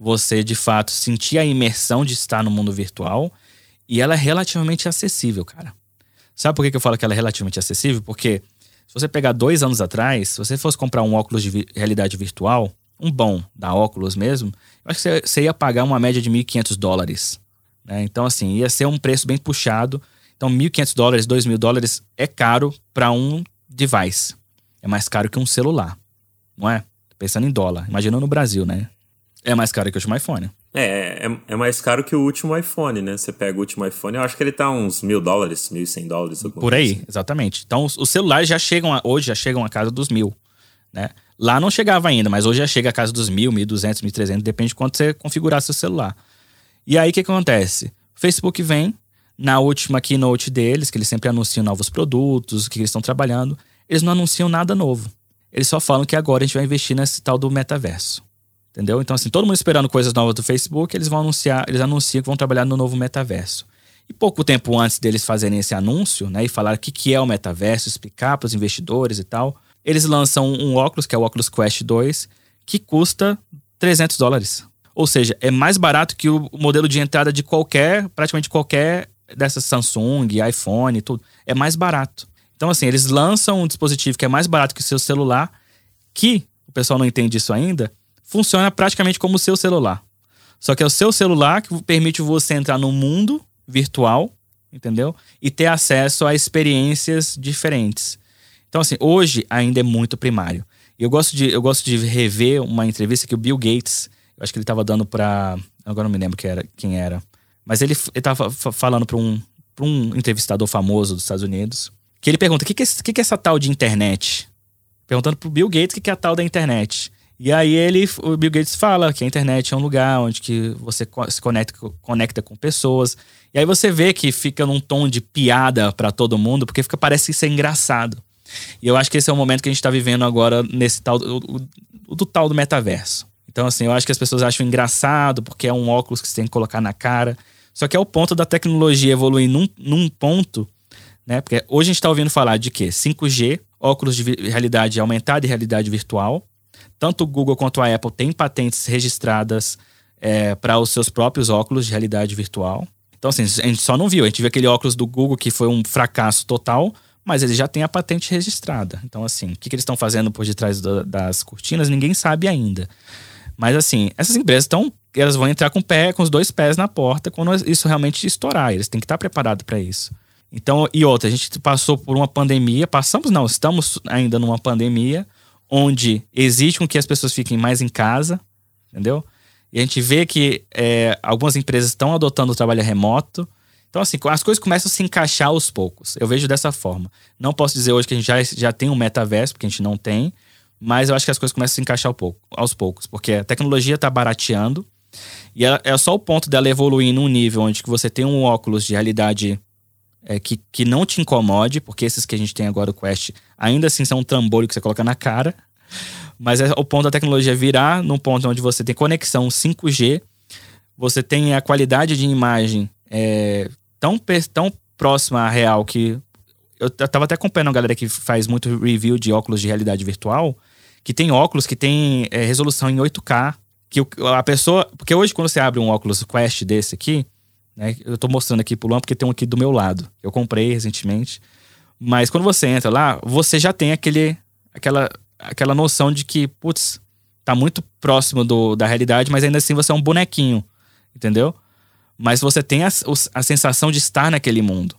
você, de fato, sentir a imersão de estar no mundo virtual. E ela é relativamente acessível, cara. Sabe por que eu falo que ela é relativamente acessível? Porque se você pegar dois anos atrás, se você fosse comprar um óculos de realidade virtual, um bom da óculos mesmo, eu acho que você ia pagar uma média de 1.500 dólares. Né? Então, assim, ia ser um preço bem puxado. Então, 1.500 dólares, 2.000 dólares é caro para um device. É mais caro que um celular, não é? Pensando em dólar. Imagina no Brasil, né? É mais caro que o último iPhone. É, é, é, mais caro que o último iPhone, né? Você pega o último iPhone, eu acho que ele tá uns mil dólares, mil e cem dólares. Por aí, assim. exatamente. Então, os, os celulares já chegam, a, hoje já chegam a casa dos mil, né? Lá não chegava ainda, mas hoje já chega a casa dos mil, mil duzentos, mil trezentos, depende de quanto você configurar seu celular. E aí o que acontece? O Facebook vem, na última keynote deles, que eles sempre anunciam novos produtos, o que eles estão trabalhando, eles não anunciam nada novo. Eles só falam que agora a gente vai investir nesse tal do metaverso. Entendeu? Então, assim, todo mundo esperando coisas novas do Facebook, eles vão anunciar, eles anunciam que vão trabalhar no novo metaverso. E pouco tempo antes deles fazerem esse anúncio, né, e falar o que, que é o metaverso, explicar para os investidores e tal, eles lançam um óculos, que é o Oculus Quest 2, que custa 300 dólares. Ou seja, é mais barato que o modelo de entrada de qualquer, praticamente qualquer dessas Samsung, iPhone, tudo. É mais barato. Então, assim, eles lançam um dispositivo que é mais barato que o seu celular, que, o pessoal não entende isso ainda, funciona praticamente como o seu celular. Só que é o seu celular que permite você entrar no mundo virtual, entendeu? E ter acesso a experiências diferentes. Então, assim, hoje ainda é muito primário. Eu gosto de, eu gosto de rever uma entrevista que o Bill Gates, eu acho que ele estava dando para, agora não me lembro quem era, quem era, mas ele estava falando para um, um entrevistador famoso dos Estados Unidos, que ele pergunta: o que, que, é, que, que é essa tal de internet? Perguntando pro Bill Gates o que, que é a tal da internet. E aí ele, o Bill Gates fala que a internet é um lugar onde que você se conecta, conecta com pessoas. E aí você vê que fica num tom de piada para todo mundo, porque fica parece ser engraçado. E eu acho que esse é o momento que a gente tá vivendo agora nesse tal do, do tal do metaverso. Então assim, eu acho que as pessoas acham engraçado porque é um óculos que você tem que colocar na cara. Só que é o ponto da tecnologia evoluir num, num ponto, né? Porque hoje a gente tá ouvindo falar de quê? 5G, óculos de realidade aumentada e realidade virtual tanto o Google quanto a Apple têm patentes registradas é, para os seus próprios óculos de realidade virtual. Então, assim, a gente só não viu. A gente viu aquele óculos do Google que foi um fracasso total, mas ele já tem a patente registrada. Então, assim, o que, que eles estão fazendo por detrás do, das cortinas, ninguém sabe ainda. Mas, assim, essas empresas estão. Elas vão entrar com, pé, com os dois pés na porta quando isso realmente estourar. Eles têm que estar preparados para isso. Então, e outra, a gente passou por uma pandemia, passamos, não, estamos ainda numa pandemia onde exige com que as pessoas fiquem mais em casa, entendeu? E a gente vê que é, algumas empresas estão adotando o trabalho remoto. Então, assim, as coisas começam a se encaixar aos poucos. Eu vejo dessa forma. Não posso dizer hoje que a gente já, já tem um metaverso, porque a gente não tem, mas eu acho que as coisas começam a se encaixar aos poucos, porque a tecnologia está barateando e é, só o ponto dela evoluir num nível onde que você tem um óculos de realidade é, que, que não te incomode, porque esses que a gente tem agora, o Quest, ainda assim são um trambolho que você coloca na cara. Mas é o ponto da tecnologia virar num ponto onde você tem conexão 5G, você tem a qualidade de imagem é, tão, tão próxima à real que. Eu tava até acompanhando uma galera que faz muito review de óculos de realidade virtual, que tem óculos que tem é, resolução em 8K. Que a pessoa. Porque hoje, quando você abre um óculos Quest desse aqui, né? Eu tô mostrando aqui pro Luan porque tem um aqui do meu lado. Eu comprei recentemente. Mas quando você entra lá, você já tem aquele, aquela, aquela noção de que, putz, tá muito próximo do, da realidade, mas ainda assim você é um bonequinho, entendeu? Mas você tem a, a sensação de estar naquele mundo.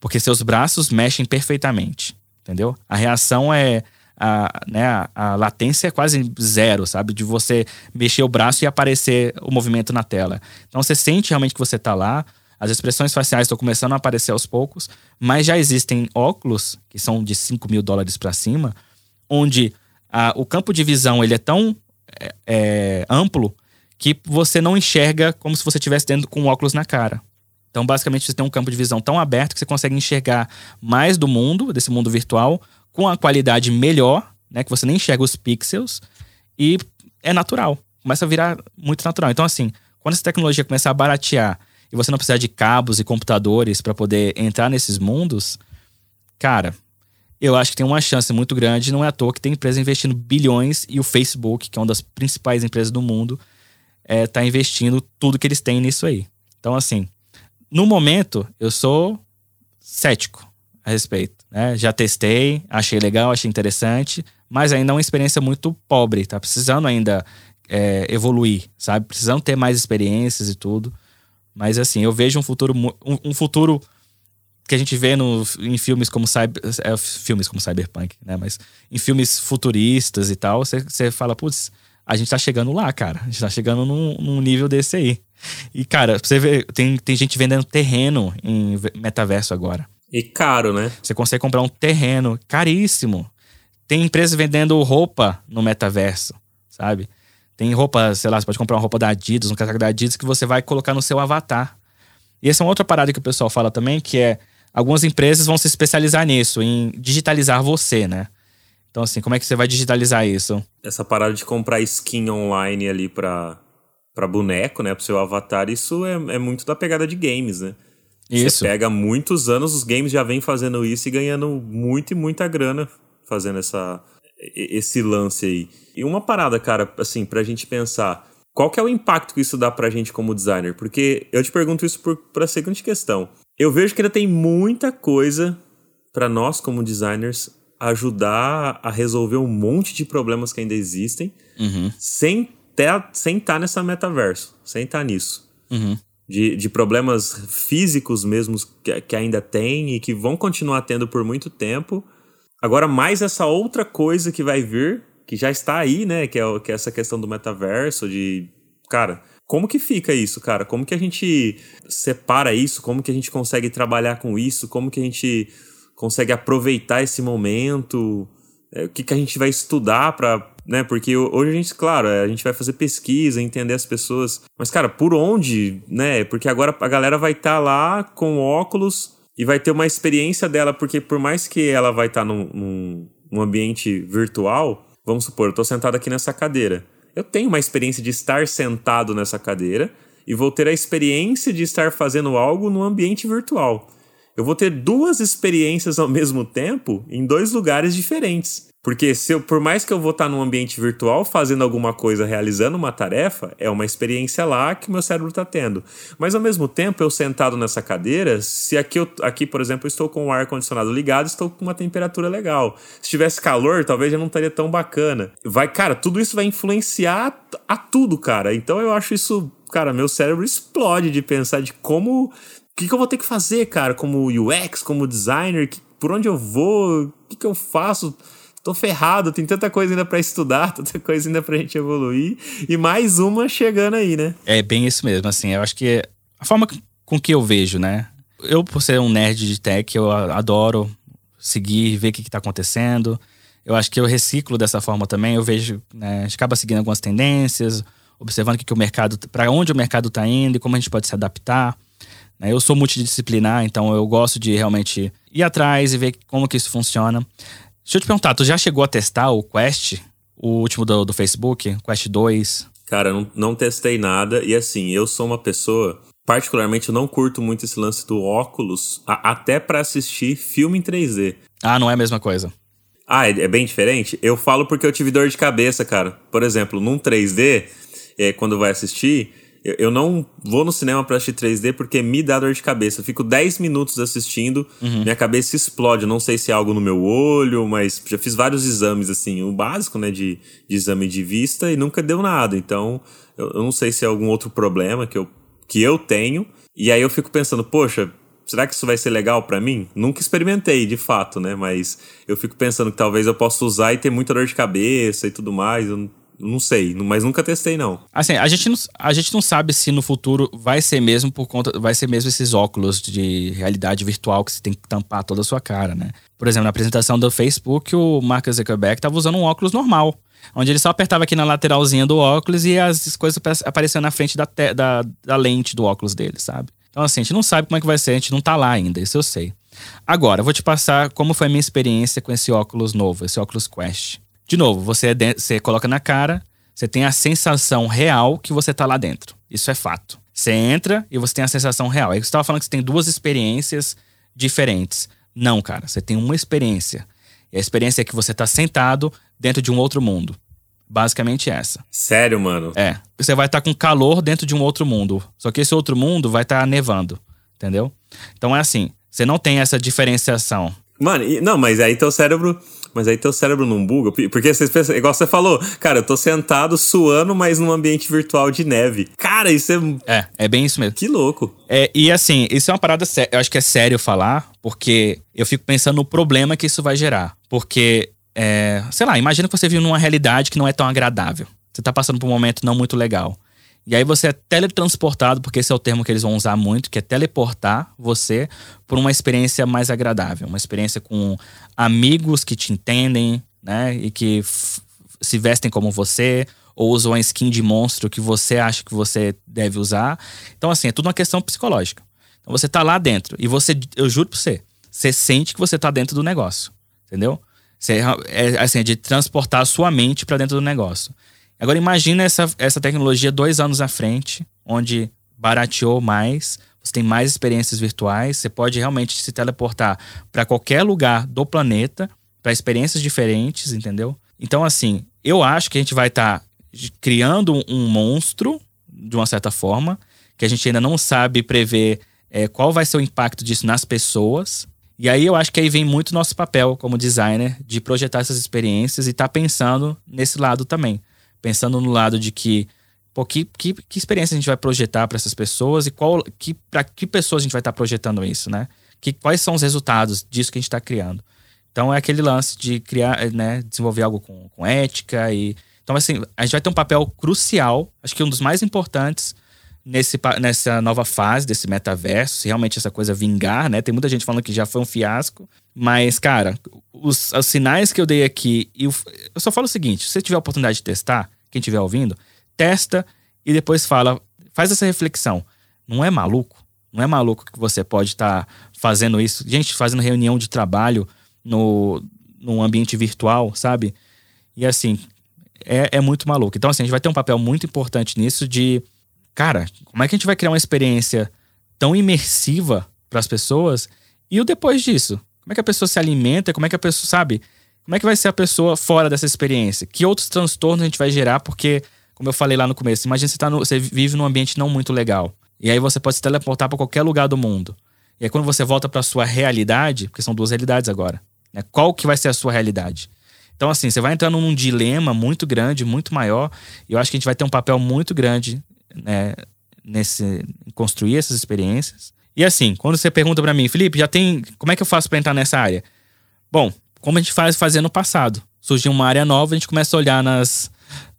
Porque seus braços mexem perfeitamente, entendeu? A reação é a, né, a, latência é quase zero, sabe? De você mexer o braço e aparecer o movimento na tela. Então você sente realmente que você está lá. As expressões faciais estão começando a aparecer aos poucos, mas já existem óculos, que são de 5 mil dólares para cima, onde a, o campo de visão ele é tão é, é, amplo que você não enxerga como se você estivesse dentro com um óculos na cara. Então, basicamente, você tem um campo de visão tão aberto que você consegue enxergar mais do mundo, desse mundo virtual, com a qualidade melhor, né? Que você nem enxerga os pixels e é natural. Começa a virar muito natural. Então, assim, quando essa tecnologia começar a baratear e você não precisar de cabos e computadores para poder entrar nesses mundos, cara, eu acho que tem uma chance muito grande. Não é à toa que tem empresa investindo bilhões e o Facebook, que é uma das principais empresas do mundo, é, tá investindo tudo que eles têm nisso aí. Então, assim, no momento, eu sou cético a respeito. Né? Já testei, achei legal, achei interessante, mas ainda é uma experiência muito pobre, tá precisando ainda é, evoluir, sabe? Precisando ter mais experiências e tudo. Mas assim, eu vejo um futuro, um, um futuro que a gente vê no, em filmes como cyber, é, filmes como Cyberpunk, né? Mas em filmes futuristas e tal, você fala, putz, a gente tá chegando lá, cara. A gente tá chegando num, num nível desse aí. E, cara, você vê, tem, tem gente vendendo terreno em metaverso agora. E caro, né? Você consegue comprar um terreno caríssimo. Tem empresas vendendo roupa no metaverso, sabe? Tem roupa, sei lá, você pode comprar uma roupa da Adidas, um casaco da Adidas que você vai colocar no seu avatar. E essa é uma outra parada que o pessoal fala também, que é algumas empresas vão se especializar nisso, em digitalizar você, né? Então, assim, como é que você vai digitalizar isso? Essa parada de comprar skin online ali pra, pra boneco, né? Pro seu avatar, isso é, é muito da pegada de games, né? Isso. Você pega muitos anos, os games já vêm fazendo isso e ganhando muito e muita grana fazendo essa, esse lance aí. E uma parada, cara, assim, pra gente pensar, qual que é o impacto que isso dá pra gente como designer? Porque eu te pergunto isso por, pra seguinte questão. Eu vejo que ainda tem muita coisa para nós como designers ajudar a resolver um monte de problemas que ainda existem uhum. sem estar sem tá nessa metaverso, sem estar tá nisso. Uhum de, de problemas físicos mesmo que, que ainda tem e que vão continuar tendo por muito tempo. Agora, mais essa outra coisa que vai vir, que já está aí, né? Que é, que é essa questão do metaverso, de. Cara, como que fica isso, cara? Como que a gente separa isso? Como que a gente consegue trabalhar com isso? Como que a gente consegue aproveitar esse momento? É, o que, que a gente vai estudar para né? Porque hoje a gente, claro, é, a gente vai fazer pesquisa, entender as pessoas. Mas, cara, por onde, né? Porque agora a galera vai estar tá lá com óculos e vai ter uma experiência dela, porque por mais que ela vai estar tá num, num, num ambiente virtual, vamos supor, eu tô sentado aqui nessa cadeira. Eu tenho uma experiência de estar sentado nessa cadeira e vou ter a experiência de estar fazendo algo no ambiente virtual. Eu vou ter duas experiências ao mesmo tempo em dois lugares diferentes. Porque se eu, por mais que eu vou estar num ambiente virtual fazendo alguma coisa, realizando uma tarefa, é uma experiência lá que meu cérebro está tendo. Mas ao mesmo tempo, eu sentado nessa cadeira, se aqui, eu, aqui por exemplo, eu estou com o ar condicionado ligado, estou com uma temperatura legal. Se tivesse calor, talvez já não estaria tão bacana. Vai, cara, tudo isso vai influenciar a tudo, cara. Então eu acho isso, cara, meu cérebro explode de pensar de como o que, que, eu vou ter que fazer, cara, como UX, como designer, que, por onde eu vou, o que, que eu faço tô ferrado, tem tanta coisa ainda para estudar, tanta coisa ainda pra gente evoluir. E mais uma chegando aí, né? É bem isso mesmo, assim, eu acho que a forma com que eu vejo, né? Eu, por ser um nerd de tech, eu adoro seguir, ver o que, que tá acontecendo. Eu acho que eu reciclo dessa forma também. Eu vejo, né, a gente acaba seguindo algumas tendências, observando que, que o mercado, para onde o mercado está indo e como a gente pode se adaptar. Né? Eu sou multidisciplinar, então eu gosto de realmente ir atrás e ver como que isso funciona. Deixa eu te perguntar, tu já chegou a testar o Quest? O último do, do Facebook, Quest 2? Cara, não, não testei nada. E assim, eu sou uma pessoa. Particularmente, eu não curto muito esse lance do óculos, a, até para assistir filme em 3D. Ah, não é a mesma coisa. Ah, é, é, bem diferente? Eu falo porque eu tive dor de cabeça, cara. Por exemplo, num 3D, é, quando vai assistir, eu, eu não vou no cinema pra assistir 3D porque me dá dor de cabeça. Eu fico 10 minutos assistindo, uhum. minha cabeça explode. Eu não sei se é algo no meu olho, mas já fiz vários exames, assim, o básico, né, de, de exame de vista e nunca deu nada. Então, eu, eu não sei se é algum outro problema que eu, que eu tenho. E aí eu fico pensando, poxa, será que isso vai ser legal para mim? Nunca experimentei, de fato, né? Mas eu fico pensando que talvez eu possa usar e ter muita dor de cabeça e tudo mais. Eu não sei, mas nunca testei, não. Assim, a gente não, a gente não sabe se no futuro vai ser mesmo por conta. Vai ser mesmo esses óculos de realidade virtual que você tem que tampar toda a sua cara, né? Por exemplo, na apresentação do Facebook, o Mark Zuckerberg estava usando um óculos normal. Onde ele só apertava aqui na lateralzinha do óculos e as coisas apareciam na frente da, te, da, da lente do óculos dele, sabe? Então, assim, a gente não sabe como é que vai ser, a gente não tá lá ainda, isso eu sei. Agora, eu vou te passar como foi a minha experiência com esse óculos novo, esse óculos Quest. De novo, você, é você coloca na cara, você tem a sensação real que você tá lá dentro. Isso é fato. Você entra e você tem a sensação real. Aí você estava falando que você tem duas experiências diferentes. Não, cara, você tem uma experiência. E a experiência é que você tá sentado dentro de um outro mundo. Basicamente essa. Sério, mano? É. Você vai estar tá com calor dentro de um outro mundo. Só que esse outro mundo vai estar tá nevando. Entendeu? Então é assim. Você não tem essa diferenciação. Mano, não, mas aí teu cérebro mas aí teu cérebro não buga. Porque você pensa, igual você falou, cara, eu tô sentado suando, mas num ambiente virtual de neve. Cara, isso é. É, é bem isso mesmo. Que louco. É, e assim, isso é uma parada séria. Eu acho que é sério falar, porque eu fico pensando no problema que isso vai gerar. Porque, é, sei lá, imagina que você vive numa realidade que não é tão agradável. Você tá passando por um momento não muito legal. E aí você é teletransportado, porque esse é o termo que eles vão usar muito, que é teleportar você por uma experiência mais agradável, uma experiência com amigos que te entendem, né, e que se vestem como você, ou usam a skin de monstro que você acha que você deve usar. Então assim, é tudo uma questão psicológica. Então você tá lá dentro e você, eu juro pra você, você sente que você tá dentro do negócio, entendeu? Você, é assim, é de transportar a sua mente para dentro do negócio. Agora imagina essa, essa tecnologia dois anos à frente, onde barateou mais, você tem mais experiências virtuais, você pode realmente se teleportar para qualquer lugar do planeta, para experiências diferentes, entendeu? Então, assim, eu acho que a gente vai estar tá criando um monstro, de uma certa forma, que a gente ainda não sabe prever é, qual vai ser o impacto disso nas pessoas. E aí eu acho que aí vem muito nosso papel como designer de projetar essas experiências e estar tá pensando nesse lado também pensando no lado de que, pô, que, que, que experiência a gente vai projetar para essas pessoas e qual que para que pessoas a gente vai estar tá projetando isso, né? Que, quais são os resultados disso que a gente está criando. Então é aquele lance de criar, né, desenvolver algo com, com ética e então assim a gente vai ter um papel crucial, acho que um dos mais importantes nesse, nessa nova fase desse metaverso, se realmente essa coisa vingar, né? Tem muita gente falando que já foi um fiasco. Mas, cara, os, os sinais que eu dei aqui, eu, eu só falo o seguinte: se você tiver a oportunidade de testar, quem estiver ouvindo, testa e depois fala, faz essa reflexão. Não é maluco? Não é maluco que você pode estar tá fazendo isso? Gente, fazendo reunião de trabalho no, num ambiente virtual, sabe? E assim, é, é muito maluco. Então, assim, a gente vai ter um papel muito importante nisso de, cara, como é que a gente vai criar uma experiência tão imersiva para as pessoas? E o depois disso? Como é que a pessoa se alimenta? Como é que a pessoa, sabe? Como é que vai ser a pessoa fora dessa experiência? Que outros transtornos a gente vai gerar? Porque, como eu falei lá no começo, imagina você, tá no, você vive num ambiente não muito legal. E aí você pode se teleportar para qualquer lugar do mundo. E aí quando você volta para sua realidade, porque são duas realidades agora, né? Qual que vai ser a sua realidade? Então, assim, você vai entrando num dilema muito grande, muito maior. E eu acho que a gente vai ter um papel muito grande né, nesse construir essas experiências. E assim, quando você pergunta para mim, Felipe, já tem. Como é que eu faço para entrar nessa área? Bom, como a gente faz fazendo no passado. Surgiu uma área nova, a gente começa a olhar nas,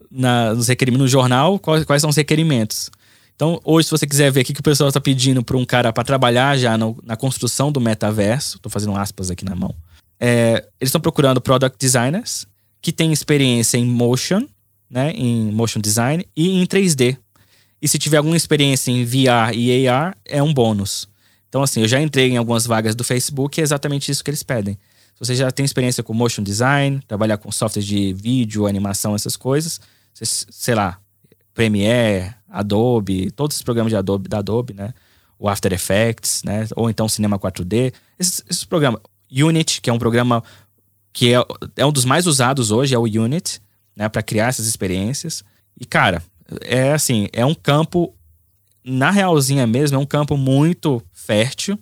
na, nos requerimentos no jornal quais, quais são os requerimentos. Então, hoje, se você quiser ver o que, que o pessoal está pedindo para um cara para trabalhar já no, na construção do metaverso, estou fazendo aspas aqui na mão. É, eles estão procurando product designers que têm experiência em motion, né, em motion design e em 3D. E se tiver alguma experiência em VR e AR, é um bônus. Então, assim, eu já entrei em algumas vagas do Facebook e é exatamente isso que eles pedem. Se você já tem experiência com motion design, trabalhar com software de vídeo, animação, essas coisas, você, sei lá, Premiere, Adobe, todos os programas de Adobe, da Adobe, né? O After Effects, né? Ou então Cinema 4D. Esses, esses programas. Unity, que é um programa que é, é um dos mais usados hoje, é o Unity, né? Para criar essas experiências. E, cara, é assim, é um campo, na realzinha mesmo, é um campo muito fértil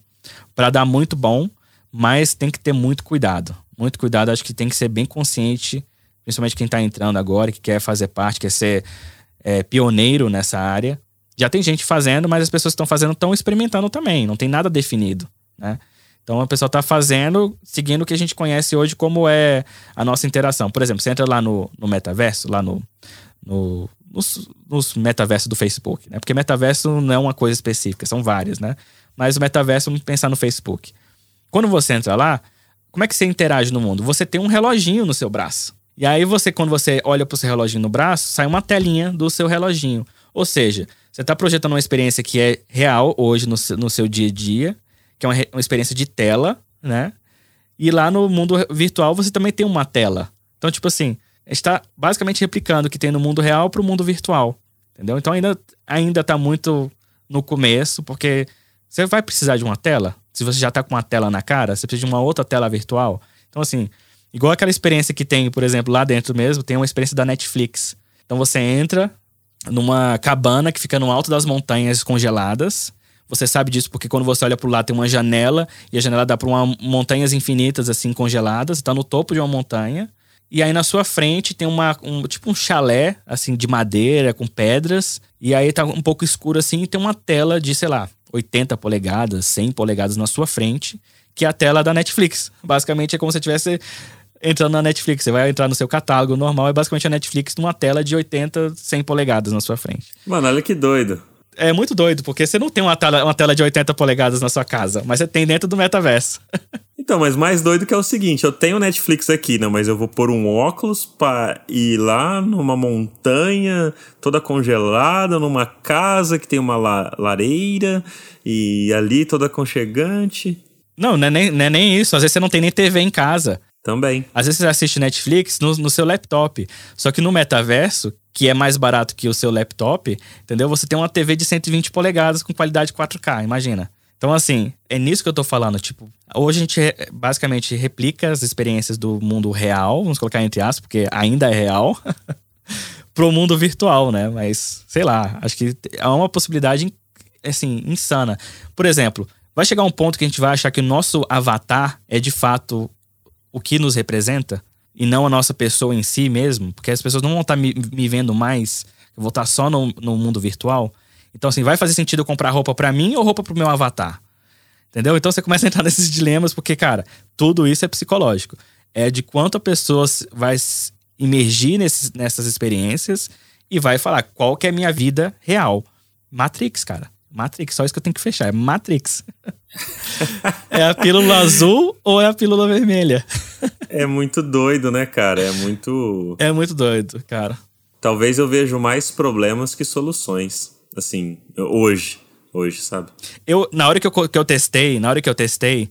para dar muito bom, mas tem que ter muito cuidado. Muito cuidado, acho que tem que ser bem consciente, principalmente quem está entrando agora, que quer fazer parte, quer ser é, pioneiro nessa área. Já tem gente fazendo, mas as pessoas que estão fazendo estão experimentando também, não tem nada definido, né? Então a pessoa está fazendo, seguindo o que a gente conhece hoje como é a nossa interação. Por exemplo, você entra lá no, no metaverso, lá no, no nos, nos metaversos do Facebook, né? Porque metaverso não é uma coisa específica, são várias, né? Mas o metaverso, vamos pensar no Facebook. Quando você entra lá, como é que você interage no mundo? Você tem um reloginho no seu braço. E aí você, quando você olha para o seu reloginho no braço, sai uma telinha do seu reloginho. Ou seja, você está projetando uma experiência que é real hoje no, no seu dia a dia, que é uma, uma experiência de tela, né? E lá no mundo virtual você também tem uma tela. Então, tipo assim, está basicamente replicando o que tem no mundo real para o mundo virtual. Entendeu? Então ainda, ainda tá muito no começo, porque você vai precisar de uma tela. Se você já está com uma tela na cara, você precisa de uma outra tela virtual. Então, assim, Igual aquela experiência que tem, por exemplo, lá dentro mesmo, tem uma experiência da Netflix. Então você entra numa cabana que fica no alto das montanhas congeladas. Você sabe disso porque quando você olha pro lado tem uma janela e a janela dá para montanhas infinitas assim congeladas. Está no topo de uma montanha. E aí na sua frente tem uma um, tipo um chalé assim de madeira com pedras e aí tá um pouco escuro assim e tem uma tela de, sei lá, 80 polegadas, 100 polegadas na sua frente, que é a tela da Netflix. Basicamente é como se você tivesse entrando na Netflix. Você vai entrar no seu catálogo normal, é basicamente a Netflix numa tela de 80, 100 polegadas na sua frente. Mano, olha que doido. É muito doido, porque você não tem uma tela, uma tela de 80 polegadas na sua casa, mas você tem dentro do metaverso. então, mas mais doido que é o seguinte: eu tenho Netflix aqui, não, mas eu vou pôr um óculos para ir lá numa montanha toda congelada, numa casa que tem uma la lareira e ali toda aconchegante. Não, não é, nem, não é nem isso. Às vezes você não tem nem TV em casa. Também. Às vezes você assiste Netflix no, no, seu laptop. Só que no metaverso, que é mais barato que o seu laptop, entendeu? Você tem uma TV de 120 polegadas com qualidade 4K, imagina. Então, assim, é nisso que eu tô falando. Tipo, hoje a gente basicamente replica as experiências do mundo real, vamos colocar entre aspas, porque ainda é real, pro mundo virtual, né? Mas, sei lá, acho que é uma possibilidade, assim, insana. Por exemplo, vai chegar um ponto que a gente vai achar que o nosso avatar é de fato o que nos representa e não a nossa pessoa em si mesmo, porque as pessoas não vão estar tá me, me vendo mais, eu vou estar tá só no, no mundo virtual. Então, assim, vai fazer sentido eu comprar roupa para mim ou roupa pro meu avatar? Entendeu? Então você começa a entrar nesses dilemas, porque, cara, tudo isso é psicológico. É de quanto a pessoa vai imergir nesses, nessas experiências e vai falar qual que é a minha vida real. Matrix, cara. Matrix, só isso que eu tenho que fechar. É Matrix. é a pílula azul ou é a pílula vermelha? é muito doido, né, cara? É muito. É muito doido, cara. Talvez eu vejo mais problemas que soluções. Assim, hoje. Hoje, sabe? Eu, na hora que eu, que eu testei, na hora que eu testei,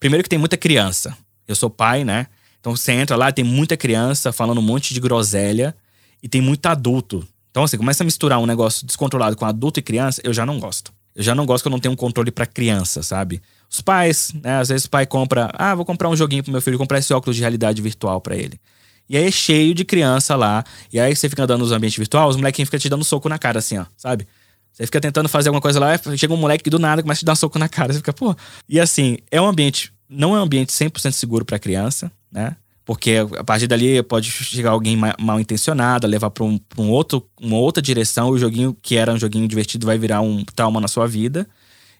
primeiro que tem muita criança. Eu sou pai, né? Então você entra lá, tem muita criança falando um monte de groselha e tem muito adulto. Então, assim, começa a misturar um negócio descontrolado com adulto e criança, eu já não gosto. Eu já não gosto que eu não tenho um controle para criança, sabe? Os pais, né? Às vezes o pai compra, ah, vou comprar um joguinho pro meu filho, comprar esse óculos de realidade virtual para ele. E aí é cheio de criança lá. E aí você fica andando nos ambientes virtuais, os molequinhos ficam te dando soco na cara, assim, ó, sabe? Você fica tentando fazer alguma coisa lá, chega um moleque que do nada começa a te dar um soco na cara. Você fica, pô. E assim, é um ambiente, não é um ambiente 100% seguro para criança, né? Porque a partir dali pode chegar alguém mal intencionado, levar para um, um, outro, uma outra direção, o joguinho que era um joguinho divertido vai virar um trauma na sua vida.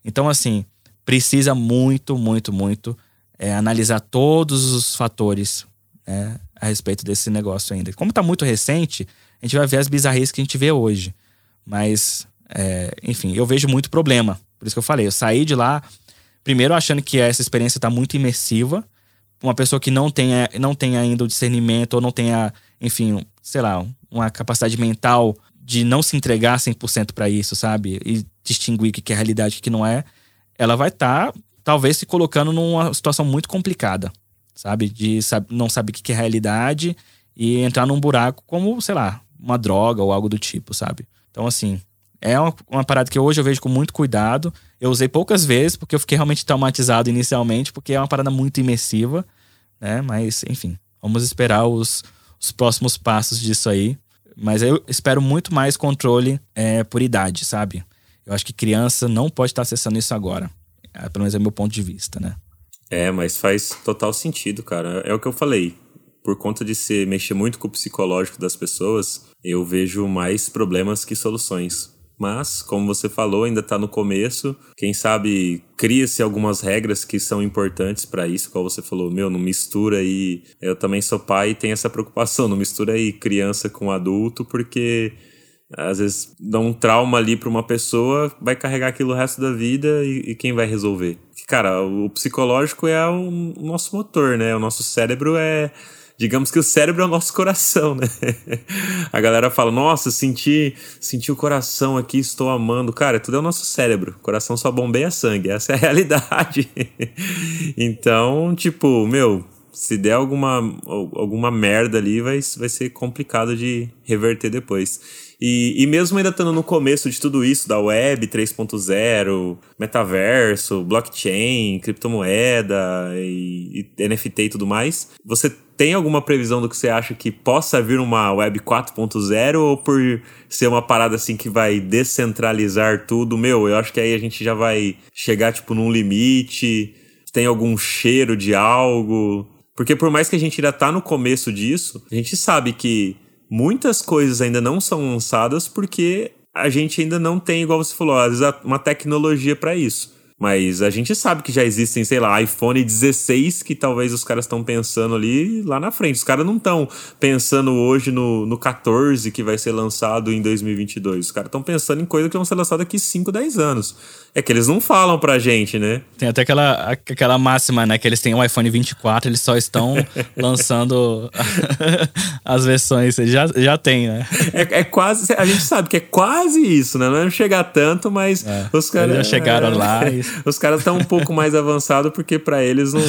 Então, assim, precisa muito, muito, muito é, analisar todos os fatores né, a respeito desse negócio ainda. Como está muito recente, a gente vai ver as bizarrices que a gente vê hoje. Mas, é, enfim, eu vejo muito problema. Por isso que eu falei, eu saí de lá, primeiro achando que essa experiência está muito imersiva, uma pessoa que não tenha, não tenha ainda o discernimento ou não tenha, enfim, sei lá, uma capacidade mental de não se entregar 100% para isso, sabe? E distinguir o que é realidade e o que não é, ela vai estar, tá, talvez, se colocando numa situação muito complicada, sabe? De não saber o que é realidade e entrar num buraco como, sei lá, uma droga ou algo do tipo, sabe? Então, assim, é uma, uma parada que hoje eu vejo com muito cuidado. Eu usei poucas vezes, porque eu fiquei realmente traumatizado inicialmente, porque é uma parada muito imersiva, né? Mas, enfim, vamos esperar os, os próximos passos disso aí. Mas eu espero muito mais controle é, por idade, sabe? Eu acho que criança não pode estar acessando isso agora. É, pelo menos é meu ponto de vista, né? É, mas faz total sentido, cara. É o que eu falei. Por conta de se mexer muito com o psicológico das pessoas, eu vejo mais problemas que soluções. Mas, como você falou, ainda está no começo. Quem sabe cria-se algumas regras que são importantes para isso, como você falou, meu, não mistura aí. Eu também sou pai e tenho essa preocupação, não mistura aí criança com adulto, porque às vezes dá um trauma ali para uma pessoa, vai carregar aquilo o resto da vida e, e quem vai resolver? Cara, o psicológico é o, o nosso motor, né? O nosso cérebro é digamos que o cérebro é o nosso coração, né? A galera fala, nossa, senti, senti o coração aqui, estou amando. Cara, tudo é o nosso cérebro. O coração só bombeia sangue, essa é a realidade. então, tipo, meu, se der alguma, alguma merda ali, vai, vai ser complicado de reverter depois. E, e mesmo ainda estando no começo de tudo isso, da web 3.0, metaverso, blockchain, criptomoeda e, e NFT e tudo mais, você tem alguma previsão do que você acha que possa vir uma web 4.0 ou por ser uma parada assim que vai descentralizar tudo? Meu, eu acho que aí a gente já vai chegar tipo num limite. Tem algum cheiro de algo? Porque por mais que a gente ainda tá no começo disso, a gente sabe que muitas coisas ainda não são lançadas porque a gente ainda não tem, igual você falou, às vezes uma tecnologia para isso. Mas a gente sabe que já existem, sei lá, iPhone 16 que talvez os caras estão pensando ali lá na frente. Os caras não estão pensando hoje no, no 14 que vai ser lançado em 2022. Os caras estão pensando em coisas que vão ser lançadas daqui 5, 10 anos. É que eles não falam pra gente, né? Tem até aquela, aquela máxima, né? Que eles têm um iPhone 24, eles só estão lançando as versões. Já, já tem, né? É, é, quase. A gente sabe que é quase isso, né? Não é chegar tanto, mas é, os caras. Já chegaram é, lá. E... Os caras estão um pouco mais avançados porque para eles não.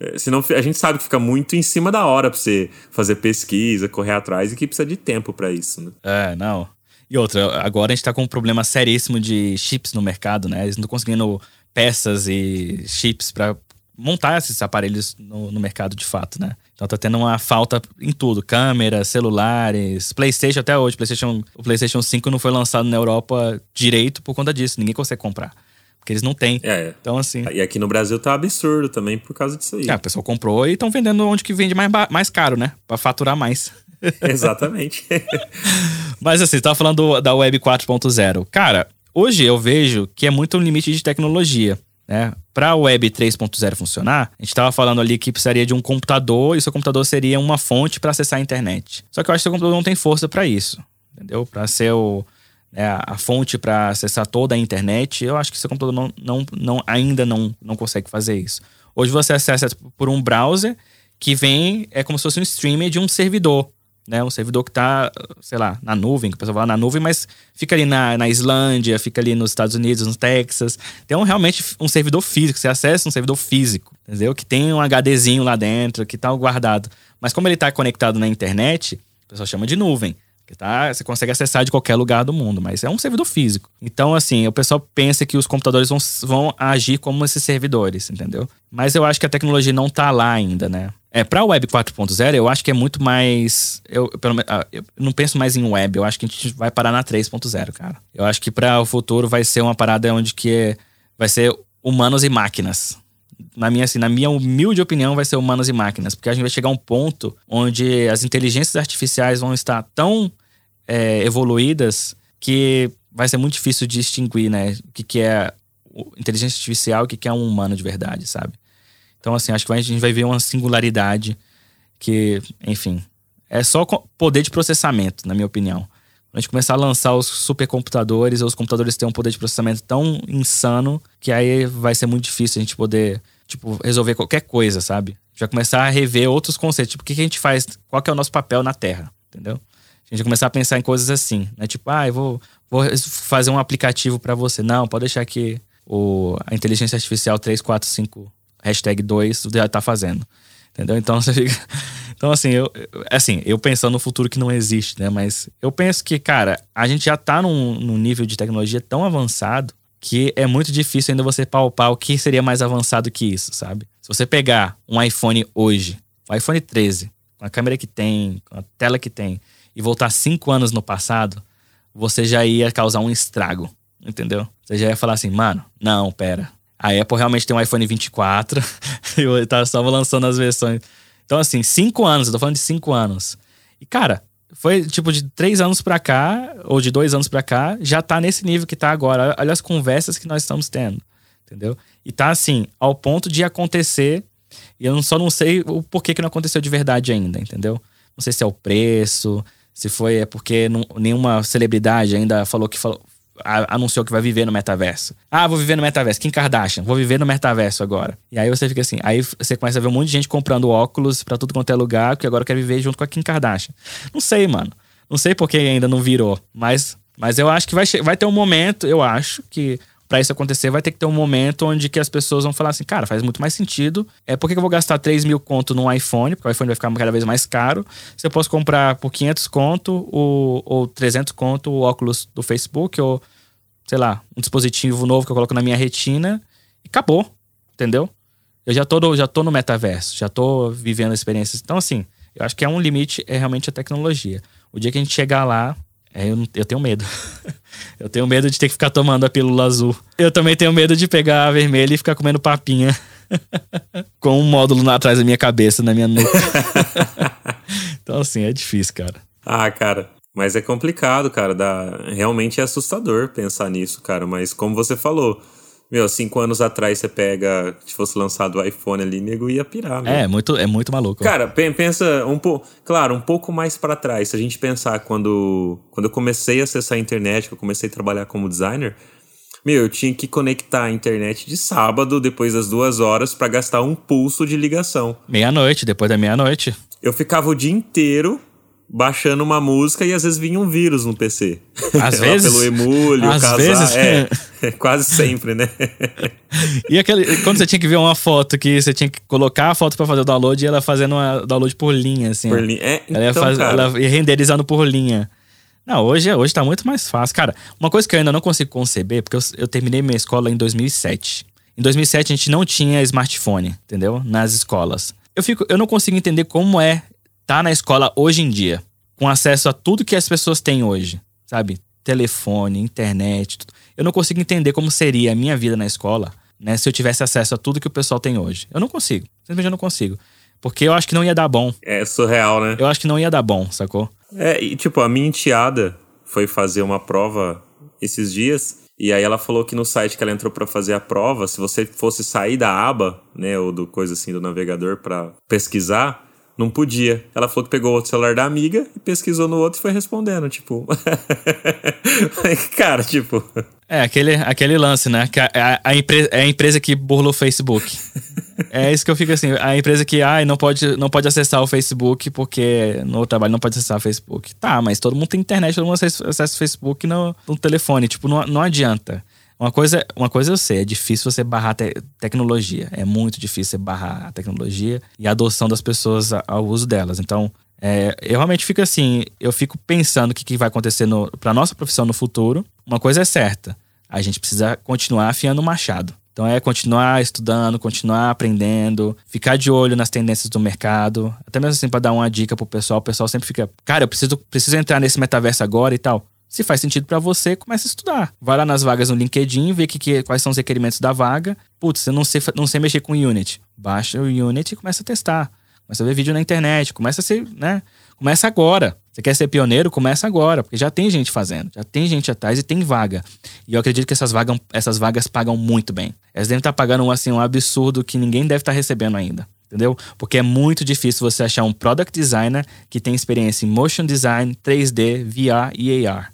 É, senão a gente sabe que fica muito em cima da hora pra você fazer pesquisa, correr atrás e que precisa de tempo para isso, né? É, não. E outra, agora a gente tá com um problema seríssimo de chips no mercado, né? Eles não estão conseguindo peças e chips para montar esses aparelhos no, no, mercado de fato, né? Então tá tendo uma falta em tudo: câmeras, celulares, PlayStation até hoje. PlayStation, o PlayStation 5 não foi lançado na Europa direito por conta disso. Ninguém consegue comprar. Porque eles não têm. É. Então, assim. E aqui no Brasil tá absurdo também por causa disso aí. É, a pessoa comprou e estão vendendo onde que vende mais, mais caro, né? Pra faturar mais. Exatamente. Mas assim, você tava falando da Web 4.0. Cara, hoje eu vejo que é muito um limite de tecnologia. Né? Para a Web 3.0 funcionar, a gente estava falando ali que precisaria de um computador e seu computador seria uma fonte para acessar a internet. Só que eu acho que seu computador não tem força para isso, entendeu? Para ser o né, a fonte para acessar toda a internet, eu acho que seu computador não, não, não, ainda não, não consegue fazer isso. Hoje você acessa por um browser que vem, é como se fosse um streamer de um servidor. Né, um servidor que está, sei lá, na nuvem, que o pessoal fala na nuvem, mas fica ali na, na Islândia, fica ali nos Estados Unidos, no Texas. Então, realmente, um servidor físico, você acessa um servidor físico, entendeu? Que tem um HDzinho lá dentro, que está guardado. Mas como ele está conectado na internet, o pessoal chama de nuvem. Que tá, você consegue acessar de qualquer lugar do mundo, mas é um servidor físico. Então, assim, o pessoal pensa que os computadores vão, vão agir como esses servidores, entendeu? Mas eu acho que a tecnologia não tá lá ainda, né? É, para a Web 4.0, eu acho que é muito mais. Eu, pelo, ah, eu não penso mais em web, eu acho que a gente vai parar na 3.0, cara. Eu acho que para o futuro vai ser uma parada onde que é, vai ser humanos e máquinas. Na minha, assim, na minha humilde opinião, vai ser humanos e máquinas, porque a gente vai chegar a um ponto onde as inteligências artificiais vão estar tão é, evoluídas que vai ser muito difícil distinguir, né? O que, que é inteligência artificial e o que, que é um humano de verdade, sabe? Então, assim, acho que a gente vai ver uma singularidade que, enfim, é só poder de processamento, na minha opinião. Quando a gente começar a lançar os supercomputadores, os computadores têm um poder de processamento tão insano que aí vai ser muito difícil a gente poder, tipo, resolver qualquer coisa, sabe? Já começar a rever outros conceitos. Tipo, o que a gente faz? Qual é o nosso papel na Terra? Entendeu? A gente começar a pensar em coisas assim, né? Tipo, ah, eu vou, vou fazer um aplicativo para você. Não, pode deixar que o, a inteligência artificial 345 hashtag 2 já tá fazendo. Entendeu? Então você fica. Então, assim, eu, assim, eu pensando no futuro que não existe, né? Mas eu penso que, cara, a gente já tá num, num nível de tecnologia tão avançado que é muito difícil ainda você palpar o que seria mais avançado que isso, sabe? Se você pegar um iPhone hoje, um iPhone 13, com a câmera que tem, com a tela que tem, e voltar cinco anos no passado, você já ia causar um estrago, entendeu? Você já ia falar assim, mano, não, pera, a Apple realmente tem um iPhone 24 e tá só lançando as versões. Então, assim, cinco anos, eu tô falando de cinco anos. E, cara, foi tipo de três anos pra cá, ou de dois anos pra cá, já tá nesse nível que tá agora. Olha as conversas que nós estamos tendo, entendeu? E tá assim, ao ponto de acontecer, e eu só não sei o porquê que não aconteceu de verdade ainda, entendeu? Não sei se é o preço, se foi é porque não, nenhuma celebridade ainda falou que falou, anunciou que vai viver no metaverso. Ah, vou viver no metaverso. Kim Kardashian, vou viver no metaverso agora. E aí você fica assim, aí você começa a ver um monte de gente comprando óculos para tudo quanto é lugar, que agora quer viver junto com a Kim Kardashian. Não sei, mano. Não sei porque ainda não virou, mas mas eu acho que vai, vai ter um momento, eu acho que para isso acontecer, vai ter que ter um momento onde que as pessoas vão falar assim, cara, faz muito mais sentido. É por que eu vou gastar 3 mil conto num iPhone? Porque o iPhone vai ficar cada vez mais caro. Se eu posso comprar por 500 conto o, ou 300 conto o óculos do Facebook ou sei lá, um dispositivo novo que eu coloco na minha retina e acabou, entendeu? Eu já tô, já tô no metaverso, já tô vivendo experiências. Então, assim, eu acho que é um limite, é realmente a tecnologia. O dia que a gente chegar lá, é, eu, eu tenho medo. eu tenho medo de ter que ficar tomando a pílula azul. Eu também tenho medo de pegar a vermelha e ficar comendo papinha. Com um módulo atrás da minha cabeça, na minha nuca. então, assim, é difícil, cara. Ah, cara, mas é complicado, cara. Dá... Realmente é assustador pensar nisso, cara. Mas como você falou, meu, cinco anos atrás você pega, se fosse lançado o iPhone ali, nego ia pirar, É, muito, é muito maluco. Cara, pensa um pouco, claro, um pouco mais para trás. Se a gente pensar quando, quando eu comecei a acessar a internet, que eu comecei a trabalhar como designer, meu, eu tinha que conectar a internet de sábado, depois das duas horas, para gastar um pulso de ligação. Meia-noite, depois da meia-noite. Eu ficava o dia inteiro baixando uma música e às vezes vinha um vírus no PC. Às vezes? Pelo emulho, às casar, vezes. É, é, quase sempre, né? e aquele, quando você tinha que ver uma foto que você tinha que colocar a foto para fazer o download e ela fazendo uma download por linha, assim. Por linha. É, ela, ia então, faz, ela ia renderizando por linha. Não, hoje, hoje tá muito mais fácil. Cara, uma coisa que eu ainda não consigo conceber, porque eu, eu terminei minha escola em 2007. Em 2007 a gente não tinha smartphone, entendeu? Nas escolas. Eu, fico, eu não consigo entender como é tá na escola hoje em dia, com acesso a tudo que as pessoas têm hoje, sabe? Telefone, internet, tudo. Eu não consigo entender como seria a minha vida na escola, né, se eu tivesse acesso a tudo que o pessoal tem hoje. Eu não consigo. Simplesmente eu não consigo. Porque eu acho que não ia dar bom. É surreal, né? Eu acho que não ia dar bom, sacou? É, e tipo, a minha enteada foi fazer uma prova esses dias. E aí ela falou que no site que ela entrou para fazer a prova, se você fosse sair da aba, né, ou do coisa assim do navegador para pesquisar, Não podia. Ela falou que pegou outro celular da amiga e pesquisou no outro e foi respondendo, tipo. Cara, tipo. É, aquele, aquele lance, né? Que a, a, a, empresa, é a empresa que burlou o Facebook. é isso que eu fico assim. A empresa que ai, não, pode, não pode acessar o Facebook porque no trabalho não pode acessar o Facebook. Tá, mas todo mundo tem internet, todo mundo acessa, acessa o Facebook no, no telefone. Tipo, não, não adianta. Uma coisa, uma coisa eu sei, é difícil você barrar te tecnologia. É muito difícil você barrar a tecnologia e a adoção das pessoas ao uso delas. Então, é, eu realmente fico assim, eu fico pensando o que, que vai acontecer para nossa profissão no futuro. Uma coisa é certa, a gente precisa continuar afiando o machado. Então é continuar estudando, continuar aprendendo, ficar de olho nas tendências do mercado. Até mesmo assim, para dar uma dica pro pessoal, o pessoal sempre fica, cara, eu preciso, preciso entrar nesse metaverso agora e tal. Se faz sentido para você, começa a estudar. Vai lá nas vagas no LinkedIn, vê que, que, quais são os requerimentos da vaga. Putz, você não sei, não sei mexer com Unity. Baixa o Unity e começa a testar. Começa a ver vídeo na internet. Começa a ser, né? Começa agora. Você quer ser pioneiro? Começa agora, porque já tem gente fazendo, já tem gente atrás e tem vaga. E eu acredito que essas vagas, essas vagas pagam muito bem. Elas devem estar pagando assim, um absurdo que ninguém deve estar recebendo ainda entendeu? Porque é muito difícil você achar um product designer que tem experiência em motion design, 3D, VR e AR.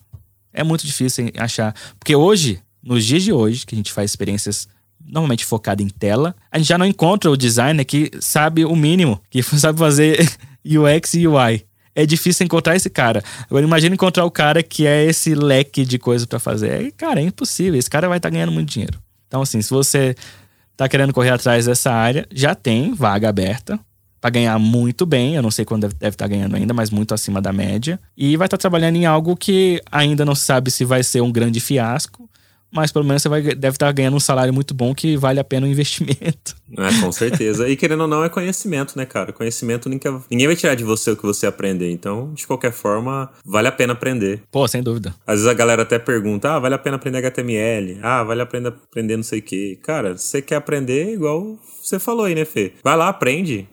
É muito difícil achar. Porque hoje, nos dias de hoje, que a gente faz experiências normalmente focadas em tela, a gente já não encontra o designer que sabe o mínimo, que sabe fazer UX e UI. É difícil encontrar esse cara. Agora imagina encontrar o cara que é esse leque de coisa para fazer. É, cara, é impossível. Esse cara vai estar tá ganhando muito dinheiro. Então, assim, se você tá querendo correr atrás dessa área, já tem vaga aberta para ganhar muito bem. Eu não sei quando deve, estar tá ganhando ainda, mas muito acima da média. E vai estar tá trabalhando em algo que ainda não sabe se vai ser um grande fiasco, mas pelo menos você vai, deve estar tá ganhando um salário muito bom que vale a pena o investimento. É, com certeza. E querendo ou não, é conhecimento, né, cara? Conhecimento ninguém, ninguém vai tirar de você o que você aprender. Então, de qualquer forma, vale a pena aprender. Pô, sem dúvida. Às vezes a galera até pergunta: ah, vale a pena aprender HTML? Ah, vale a pena aprender não sei o quê. Cara, você quer aprender igual você falou aí, né, Fê? Vai lá, aprende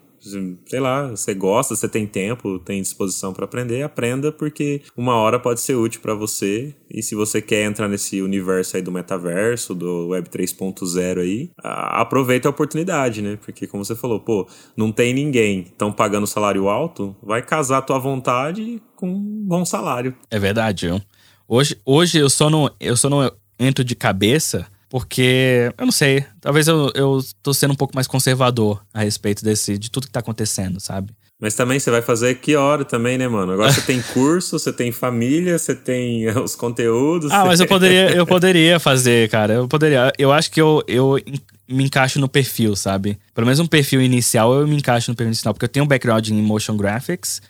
sei lá, você gosta, você tem tempo, tem disposição para aprender, aprenda porque uma hora pode ser útil para você. E se você quer entrar nesse universo aí do metaverso, do Web 3.0 aí, aproveita a oportunidade, né? Porque como você falou, pô, não tem ninguém, estão pagando salário alto, vai casar a tua vontade com um bom salário. É verdade, viu? Hoje, hoje eu só não, eu só não entro de cabeça porque, eu não sei, talvez eu, eu tô sendo um pouco mais conservador a respeito desse, de tudo que tá acontecendo, sabe? Mas também você vai fazer que hora também, né, mano? Agora você tem curso, você tem família, você tem os conteúdos. Ah, mas eu poderia, eu poderia fazer, cara. Eu poderia. Eu acho que eu, eu me encaixo no perfil, sabe? Pelo menos um perfil inicial eu me encaixo no perfil inicial, porque eu tenho um background em motion graphics,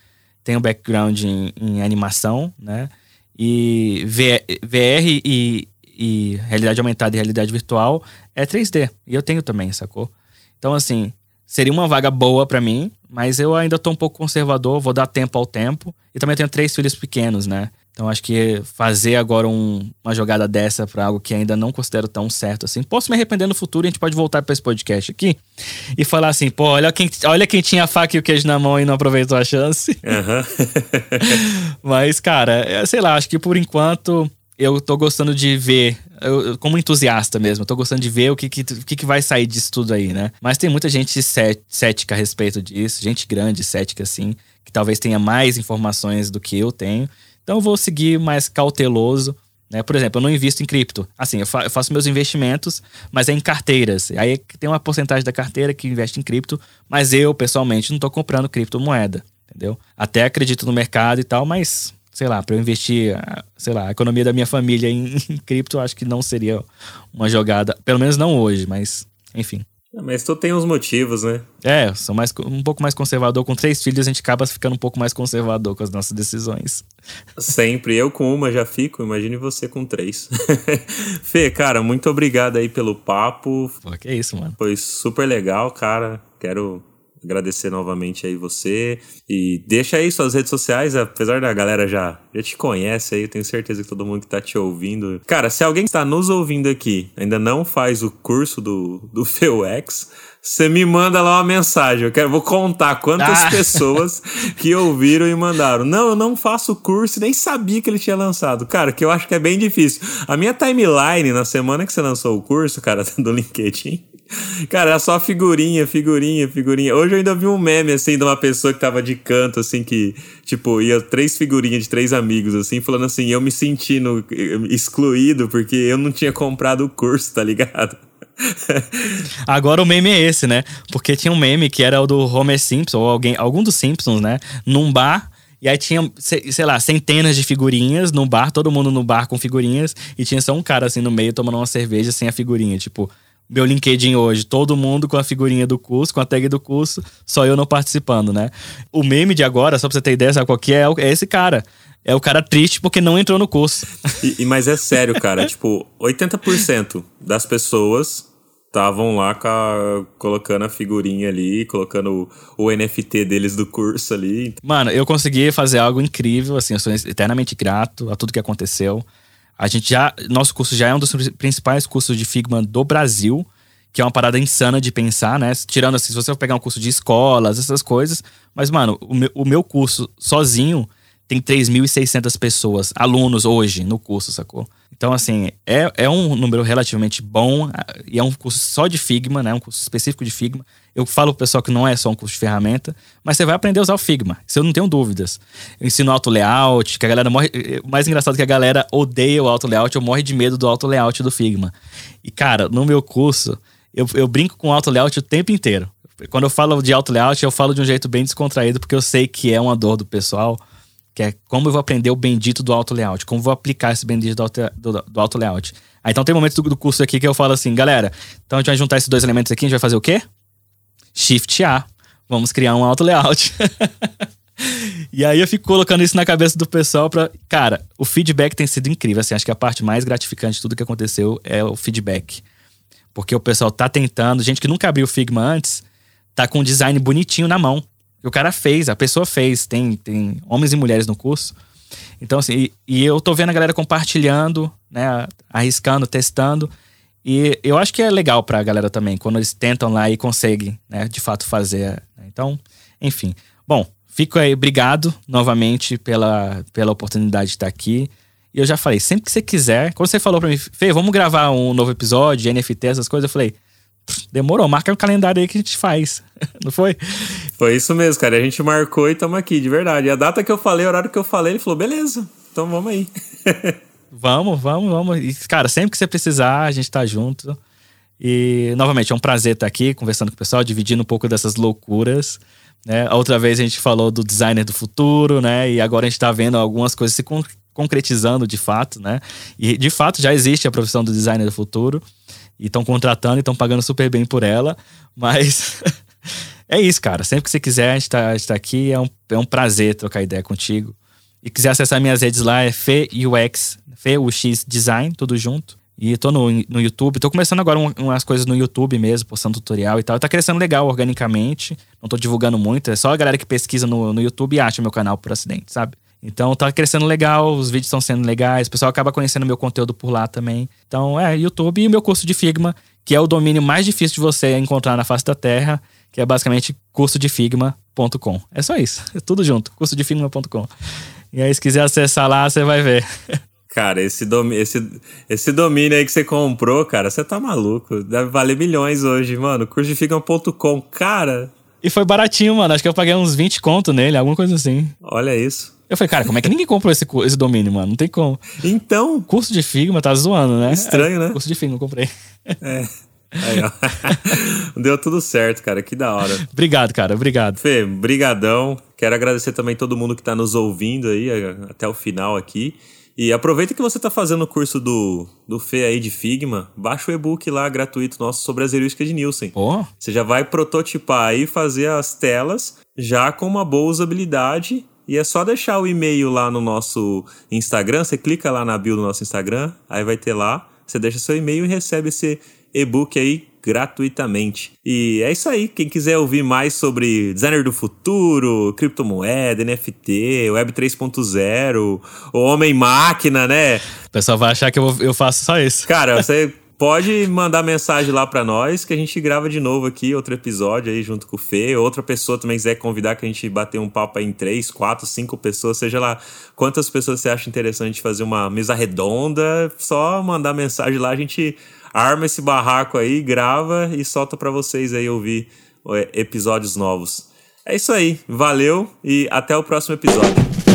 tenho um background em, em animação, né? E VR e e realidade aumentada e realidade virtual é 3D. E eu tenho também, sacou? Então, assim, seria uma vaga boa para mim, mas eu ainda tô um pouco conservador, vou dar tempo ao tempo. E também tenho três filhos pequenos, né? Então acho que fazer agora um, uma jogada dessa para algo que ainda não considero tão certo assim. Posso me arrepender no futuro e a gente pode voltar para esse podcast aqui e falar assim, pô, olha quem, olha quem tinha a faca e o queijo na mão e não aproveitou a chance. Uhum. Mas, cara, é, sei lá, acho que por enquanto eu tô gostando de ver, eu, como entusiasta mesmo, eu tô gostando de ver o que, que, que, que vai sair disso tudo aí, né? Mas tem muita gente cética a respeito disso, gente grande, cética assim, que talvez tenha mais informações do que eu tenho. Então eu vou seguir mais cauteloso. Né? Por exemplo, eu não invisto em cripto. Assim, eu, fa eu faço meus investimentos, mas é em carteiras. Aí tem uma porcentagem da carteira que investe em cripto, mas eu, pessoalmente, não tô comprando criptomoeda. Entendeu? Até acredito no mercado e tal, mas sei lá, para eu investir, sei lá, a economia da minha família em, em cripto, acho que não seria uma jogada, pelo menos não hoje, mas enfim. Ah, mas tu tem uns motivos, né? É, sou mais, um pouco mais conservador. Com três filhos, a gente acaba ficando um pouco mais conservador com as nossas decisões. Sempre. Eu com uma já fico, imagine você com três. Fê, cara, muito obrigado aí pelo papo. Pô, que isso, mano. Foi super legal, cara. Quero agradecer novamente aí você. E deixa aí suas redes sociais, apesar da galera já, já te conhece aí, eu tenho certeza que todo mundo que tá te ouvindo. Cara, se alguém está nos ouvindo aqui ainda não faz o curso do, do FEUX, você me manda lá uma mensagem. Eu quero, vou contar quantas ah. pessoas que ouviram e mandaram. Não, eu não faço o curso, nem sabia que ele tinha lançado. Cara, que eu acho que é bem difícil. A minha timeline na semana que você lançou o curso, cara, do LinkedIn, Cara, era só figurinha, figurinha, figurinha. Hoje eu ainda vi um meme, assim, de uma pessoa que tava de canto, assim, que, tipo, ia três figurinhas de três amigos, assim, falando assim, eu me sentindo excluído porque eu não tinha comprado o curso, tá ligado? Agora o meme é esse, né? Porque tinha um meme que era o do Homer Simpson, ou alguém, algum dos Simpsons, né? Num bar. E aí tinha, sei lá, centenas de figurinhas no bar, todo mundo no bar com figurinhas, e tinha só um cara assim no meio tomando uma cerveja sem a figurinha. Tipo, meu LinkedIn hoje, todo mundo com a figurinha do curso, com a tag do curso, só eu não participando, né? O meme de agora, só pra você ter ideia, sabe qual que é? É esse cara. É o cara triste porque não entrou no curso. E, mas é sério, cara. tipo, 80% das pessoas estavam lá a, colocando a figurinha ali, colocando o, o, NFT deles do curso ali. Mano, eu consegui fazer algo incrível, assim, eu sou eternamente grato a tudo que aconteceu. A gente já. Nosso curso já é um dos principais cursos de Figma do Brasil, que é uma parada insana de pensar, né? Tirando assim, se você for pegar um curso de escolas, essas coisas. Mas, mano, o meu, o meu curso sozinho tem 3.600 pessoas, alunos hoje no curso, sacou? Então, assim, é, é um número relativamente bom e é um curso só de Figma, né? Um curso específico de Figma. Eu falo pro pessoal que não é só um curso de ferramenta, mas você vai aprender a usar o Figma. Isso eu não tenho dúvidas. Eu ensino auto layout, que a galera morre. O mais engraçado é que a galera odeia o auto layout, eu morre de medo do auto layout do Figma. E, cara, no meu curso, eu, eu brinco com auto layout o tempo inteiro. Quando eu falo de auto layout, eu falo de um jeito bem descontraído, porque eu sei que é uma dor do pessoal que é como eu vou aprender o bendito do auto layout, como eu vou aplicar esse bendito do auto, do, do auto layout. Aí, então tem momentos do, do, curso aqui que eu falo assim, galera, então a gente vai juntar esses dois elementos aqui, a gente vai fazer o quê? Shift A. Vamos criar um auto layout. e aí eu fico colocando isso na cabeça do pessoal para, cara, o feedback tem sido incrível, assim, acho que a parte mais gratificante de tudo que aconteceu é o feedback. Porque o pessoal tá tentando, gente que nunca abriu o Figma antes, tá com um design bonitinho na mão o cara fez, a pessoa fez. Tem, tem homens e mulheres no curso. Então, assim, e, e eu tô vendo a galera compartilhando, né? Arriscando, testando. E eu acho que é legal pra galera também, quando eles tentam lá e conseguem, né, de fato fazer. Né? Então, enfim. Bom, fico aí, obrigado novamente pela, pela oportunidade de estar aqui. E eu já falei, sempre que você quiser, quando você falou pra mim, Fê, vamos gravar um novo episódio, NFT, essas coisas, eu falei, demorou, marca um calendário aí que a gente faz. Não foi? Foi isso mesmo, cara. A gente marcou e estamos aqui, de verdade. E a data que eu falei, o horário que eu falei, ele falou: beleza, então vamos aí. vamos, vamos, vamos. E, cara, sempre que você precisar, a gente tá junto. E, novamente, é um prazer estar aqui conversando com o pessoal, dividindo um pouco dessas loucuras. Né? A outra vez a gente falou do designer do futuro, né? E agora a gente tá vendo algumas coisas se con concretizando de fato, né? E de fato já existe a profissão do designer do futuro e estão contratando e estão pagando super bem por ela. Mas é isso, cara. Sempre que você quiser, a gente tá, gente tá aqui. É um, é um prazer trocar ideia contigo. E quiser acessar minhas redes lá, é FEUX, FEUX Design, tudo junto. E tô no, no YouTube, tô começando agora um, umas coisas no YouTube mesmo, postando tutorial e tal. Tá crescendo legal organicamente. Não tô divulgando muito, é só a galera que pesquisa no, no YouTube e acha meu canal por acidente, sabe? Então tá crescendo legal, os vídeos estão sendo legais, o pessoal acaba conhecendo meu conteúdo por lá também. Então é YouTube e o meu curso de Figma, que é o domínio mais difícil de você encontrar na face da Terra, que é basicamente cursodefigma.com. É só isso, é tudo junto, cursodefigma.com. E aí se quiser acessar lá, você vai ver. Cara, esse, dom, esse, esse domínio aí que você comprou, cara, você tá maluco. Deve valer milhões hoje, mano. Cursodefigma.com, cara. E foi baratinho, mano. Acho que eu paguei uns 20 conto nele, alguma coisa assim. Olha isso. Eu falei, cara, como é que ninguém comprou esse, esse domínio, mano? Não tem como. Então. Curso de Figma, tá zoando, né? Estranho, né? Curso de Figma, comprei. É. Aí, ó. Deu tudo certo, cara. Que da hora. Obrigado, cara. Obrigado. Fê, brigadão. Quero agradecer também todo mundo que tá nos ouvindo aí até o final aqui. E aproveita que você tá fazendo o curso do, do Fê aí de Figma, baixa o e-book lá gratuito nosso sobre as heurísticas de Nielsen. Oh. Você já vai prototipar aí, fazer as telas já com uma boa usabilidade e é só deixar o e-mail lá no nosso Instagram. Você clica lá na bio do nosso Instagram, aí vai ter lá. Você deixa seu e-mail e recebe esse e-book aí gratuitamente. E é isso aí. Quem quiser ouvir mais sobre designer do futuro, criptomoeda, NFT, Web 3.0, o Homem-Máquina, né? O pessoal vai achar que eu, eu faço só isso. Cara, você pode mandar mensagem lá para nós que a gente grava de novo aqui outro episódio aí junto com o Fê. Outra pessoa também quiser convidar que a gente bater um papo aí em três, quatro, cinco pessoas, seja lá quantas pessoas você acha interessante fazer uma mesa redonda, só mandar mensagem lá, a gente arma esse barraco aí, grava e solta para vocês aí ouvir é, episódios novos. É isso aí, valeu e até o próximo episódio.